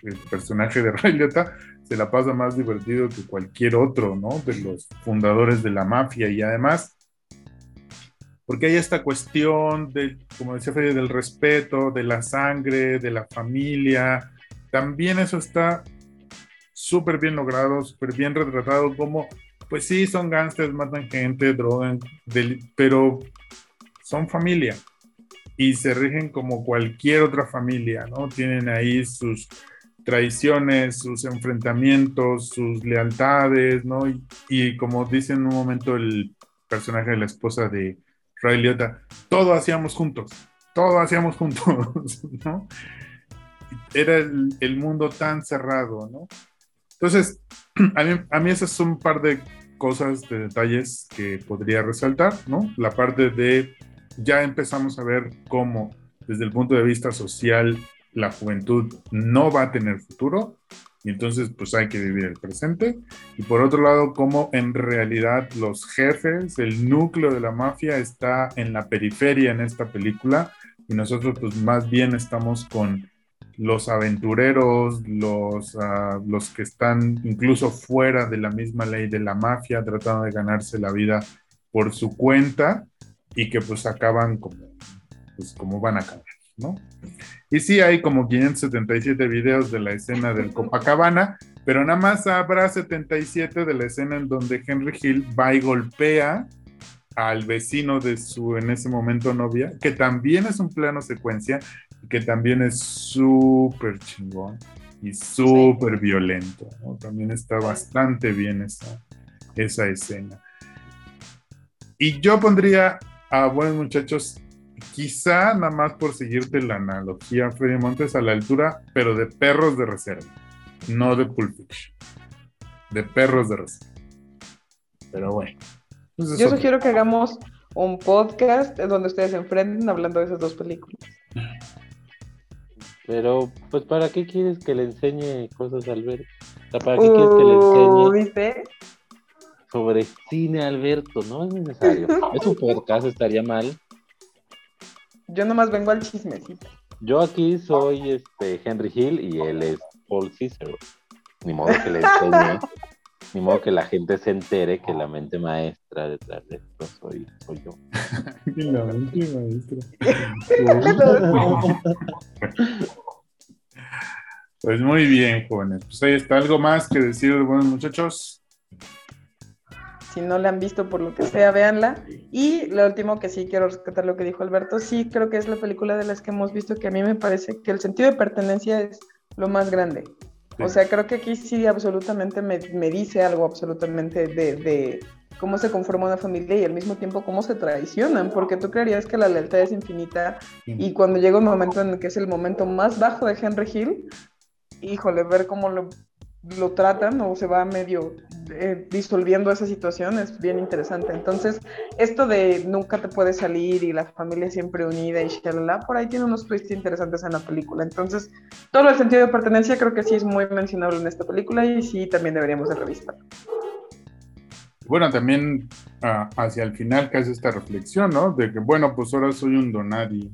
el personaje de Ray Liotta se la pasa más divertido que cualquier otro, ¿no? De los fundadores de la mafia y además, porque hay esta cuestión de, como decía Freddy, del respeto, de la sangre, de la familia, también eso está súper bien logrado, súper bien retratado, como, pues sí, son gángsters, matan gente, drogan, pero son familia y se rigen como cualquier otra familia, ¿no? Tienen ahí sus traiciones, sus enfrentamientos, sus lealtades, ¿no? Y, como dice en un momento el personaje de la esposa de Ray Liotta, todo hacíamos juntos, todo hacíamos juntos, ¿no? Era el, el mundo tan cerrado, ¿no? Entonces, a mí, a mí esas son un par de cosas, de detalles que podría resaltar, ¿no? La parte de ya empezamos a ver cómo desde el punto de vista social la juventud no va a tener futuro y entonces pues hay que vivir el presente. Y por otro lado, cómo en realidad los jefes, el núcleo de la mafia está en la periferia en esta película y nosotros pues más bien estamos con los aventureros, los, ah, los que están incluso fuera de la misma ley de la mafia, tratando de ganarse la vida por su cuenta y que pues acaban como, pues como van a acabar, ¿no? Y sí hay como 577 videos de la escena del Copacabana, pero nada más habrá 77 de la escena en donde Henry Hill va y golpea al vecino de su en ese momento novia, que también es un plano secuencia, que también es súper chingón y súper violento. También está bastante bien esa, esa escena. Y yo pondría a buenos muchachos, quizá nada más por seguirte la analogía, Freddy Montes, a la altura, pero de perros de reserva, no de Pulp Fiction, de perros de reserva. Pero bueno. Pues yo sugiero que hagamos un podcast donde ustedes se enfrenten hablando de esas dos películas. Pero, pues, ¿para qué quieres que le enseñe cosas al ver? ¿para qué quieres que le enseñe? ¿Viste? sobre cine, Alberto, no es necesario. Es un podcast, estaría mal. Yo nomás vengo al chismecito. Yo aquí soy este Henry Hill y él es Paul Cicero. Ni modo que le enseñe, ni modo que la gente se entere que la mente maestra detrás de esto soy, soy yo. la mente maestra. pues muy bien, jóvenes. Pues ahí está algo más que decir, buenos muchachos. Si no la han visto por lo que sea, véanla. Y lo último que sí quiero rescatar lo que dijo Alberto, sí creo que es la película de las que hemos visto que a mí me parece que el sentido de pertenencia es lo más grande. O sea, creo que aquí sí absolutamente me, dice algo absolutamente de, cómo se conforma una familia y al mismo tiempo cómo se traicionan, porque tú creerías que la lealtad es infinita y cuando llega un momento en el que es el momento más bajo de Henry Hill, híjole, ver cómo lo lo tratan o se va medio eh, disolviendo esa situación es bien interesante. Entonces, esto de nunca te puedes salir y la familia siempre unida y shalala, por ahí tiene unos twists interesantes en la película. Entonces, todo el sentido de pertenencia creo que sí es muy mencionable en esta película y sí también deberíamos de revisar. Bueno, también ah, hacia el final que hace esta reflexión, ¿no? De que, bueno, pues ahora soy un donadi.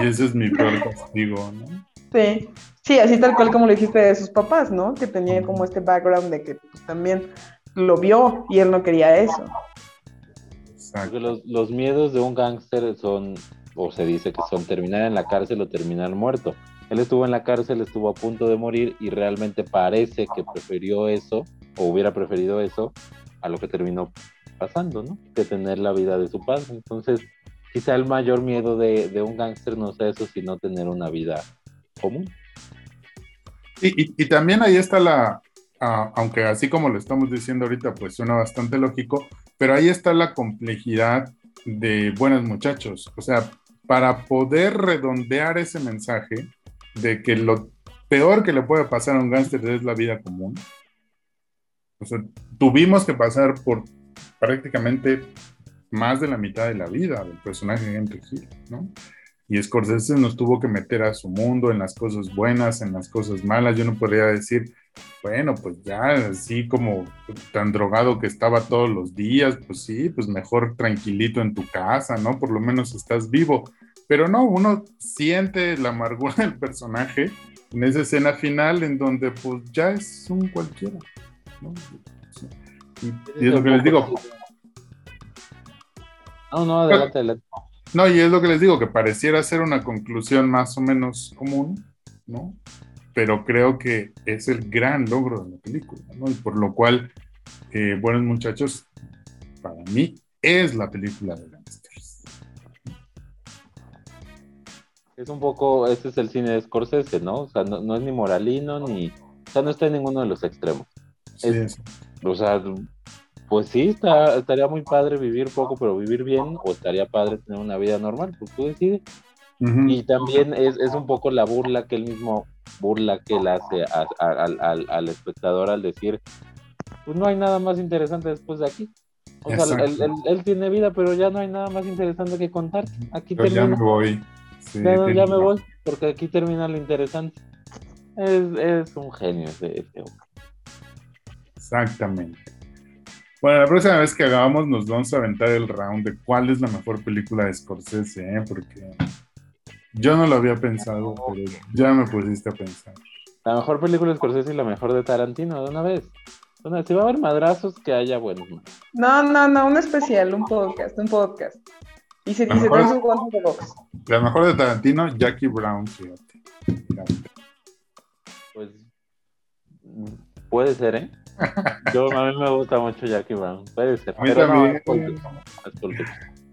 Y ese es mi peor castigo, ¿no? Sí, sí, así tal cual como lo dijiste de sus papás, ¿no? Que tenía como este background de que pues, también lo vio y él no quería eso. Exacto. Los, los miedos de un gángster son, o se dice que son terminar en la cárcel o terminar muerto. Él estuvo en la cárcel, estuvo a punto de morir y realmente parece que prefirió eso, o hubiera preferido eso, a lo que terminó pasando, ¿no? Que tener la vida de su padre. Entonces, quizá el mayor miedo de, un gángster no sea eso, sino tener una vida común. Y, también ahí está la, aunque así como lo estamos diciendo ahorita, pues suena bastante lógico, pero ahí está la complejidad de buenos muchachos. O sea, para poder redondear ese mensaje de que lo peor que le puede pasar a un gángster es la vida común. O sea, tuvimos que pasar por prácticamente más de la mitad de la vida del personaje de Henry Hill, ¿no? y Scorsese nos tuvo que meter a su mundo en las cosas buenas, en las cosas malas. Yo no podría decir, bueno, pues ya así como tan drogado que estaba todos los días, pues sí, pues mejor tranquilito en tu casa, ¿no? Por lo menos estás vivo. Pero no, uno siente la amargura del personaje en esa escena final en donde pues ya es un cualquiera, ¿no? Y, es lo que les digo. No, no, adelante, adelante. No, y es lo que les digo, que pareciera ser una conclusión más o menos común, ¿no? Pero creo que es el gran logro de la película, ¿no? Y por lo cual, eh, Buenos Muchachos, para mí, es la película de gangsters. Es un poco, este es el cine de Scorsese, ¿no? O sea, no, es ni moralino, ni, o sea, no está en ninguno de los extremos. Sí, O sea, pues sí, está, estaría muy padre vivir poco, pero vivir bien, o estaría padre tener una vida normal, pues tú decides. Y también es, un poco la burla que él mismo, burla que él hace al, espectador al decir, pues no hay nada más interesante después de aquí. O sea, él, él, él, tiene vida, pero ya no hay nada más interesante que contar. Aquí Pero ya termina. me voy. Sí, Ya, no, ya tiene- me voy, porque aquí termina lo interesante. Es, es un genio ese, ese hombre. Exactamente. Bueno, la próxima vez que hagamos nos vamos a aventar el round de cuál es la mejor película de Scorsese, ¿eh? porque yo no lo había pensado, pero ya me pusiste a pensar. La mejor película de Scorsese y la mejor de Tarantino, de una vez. Una- si va a haber madrazos, que haya buenos. No, no, no, un especial, un podcast, un podcast. Y se, Mejor- trae su guante de box. La mejor de Tarantino, Jackie Brown, fíjate. Fíjate. Pues puede ser, ¿eh? Yo, a mí me gusta mucho Jackie Brown. Puede ser. A mí pero no, también. es Pulp- es.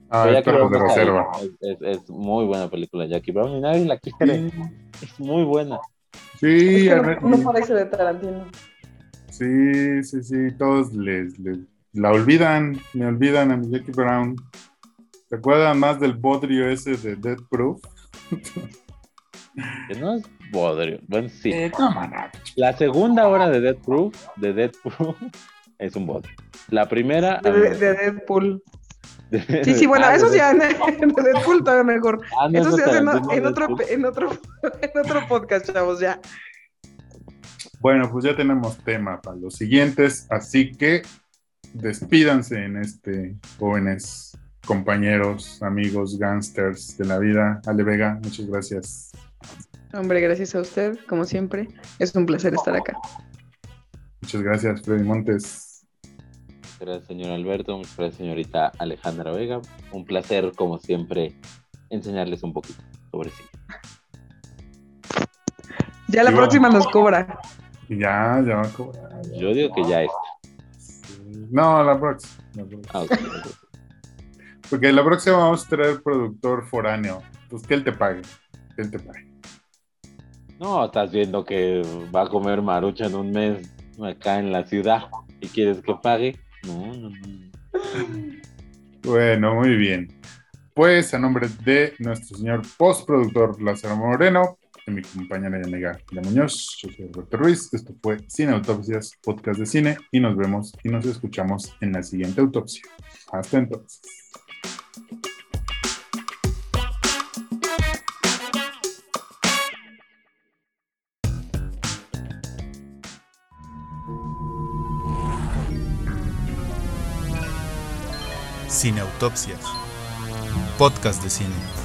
Ah, Pero es Jackie perro Brown de reserva. Es, es- es muy buena película Jackie Brown y nadie la quiere. Es muy buena. Sí, Es que no, no parece de Tarantino. sí, sí, sí, todos les, les- la olvidan, me olvidan a mi Jackie Brown. ¿Se acuerdan más del bodrio ese de Death Proof? Que no es bodrio. Bueno, sí. Eh. La segunda hora de Death Proof, de Death Proof, es un bodrio. La primera. De, a mí me- de Deadpool. de- Sí, sí, bueno, Ah, eso ya en, en Deadpool todavía mejor. Ah, no, Eso es se hace en, otro, en, otro, en otro podcast, chavos, ya. Bueno, pues ya tenemos tema para los siguientes, así que despídanse en este, jóvenes compañeros, amigos, gangsters de la vida. Ale Vega, muchas gracias. Hombre, gracias a usted, como siempre. Es un placer estar acá. Muchas gracias, Freddy Montes. Gracias, señor Alberto. Muchas gracias, señorita Alejandra Vega. Un placer, como siempre, enseñarles un poquito sobre sí. Ya la próxima nos cobra. Ya, ya va a cobrar. ya. Yo digo que ya está. No, la próxima. la próxima. Ah. Porque la próxima vamos a traer productor foráneo. Pues que él te pague. Que él te pague. No, estás viendo que va a comer marucha en un mes acá en la ciudad y quieres que pague. No, no, no. Bueno, muy bien. Pues a nombre de nuestro señor postproductor Lázaro Moreno, de mi compañera y amiga La Muñoz, yo soy Alberto Ruiz. Esto fue Cine Autopsias, podcast de cine, y nos vemos y nos escuchamos en la siguiente autopsia. Hasta entonces. Cineautopsias. Podcast de cine.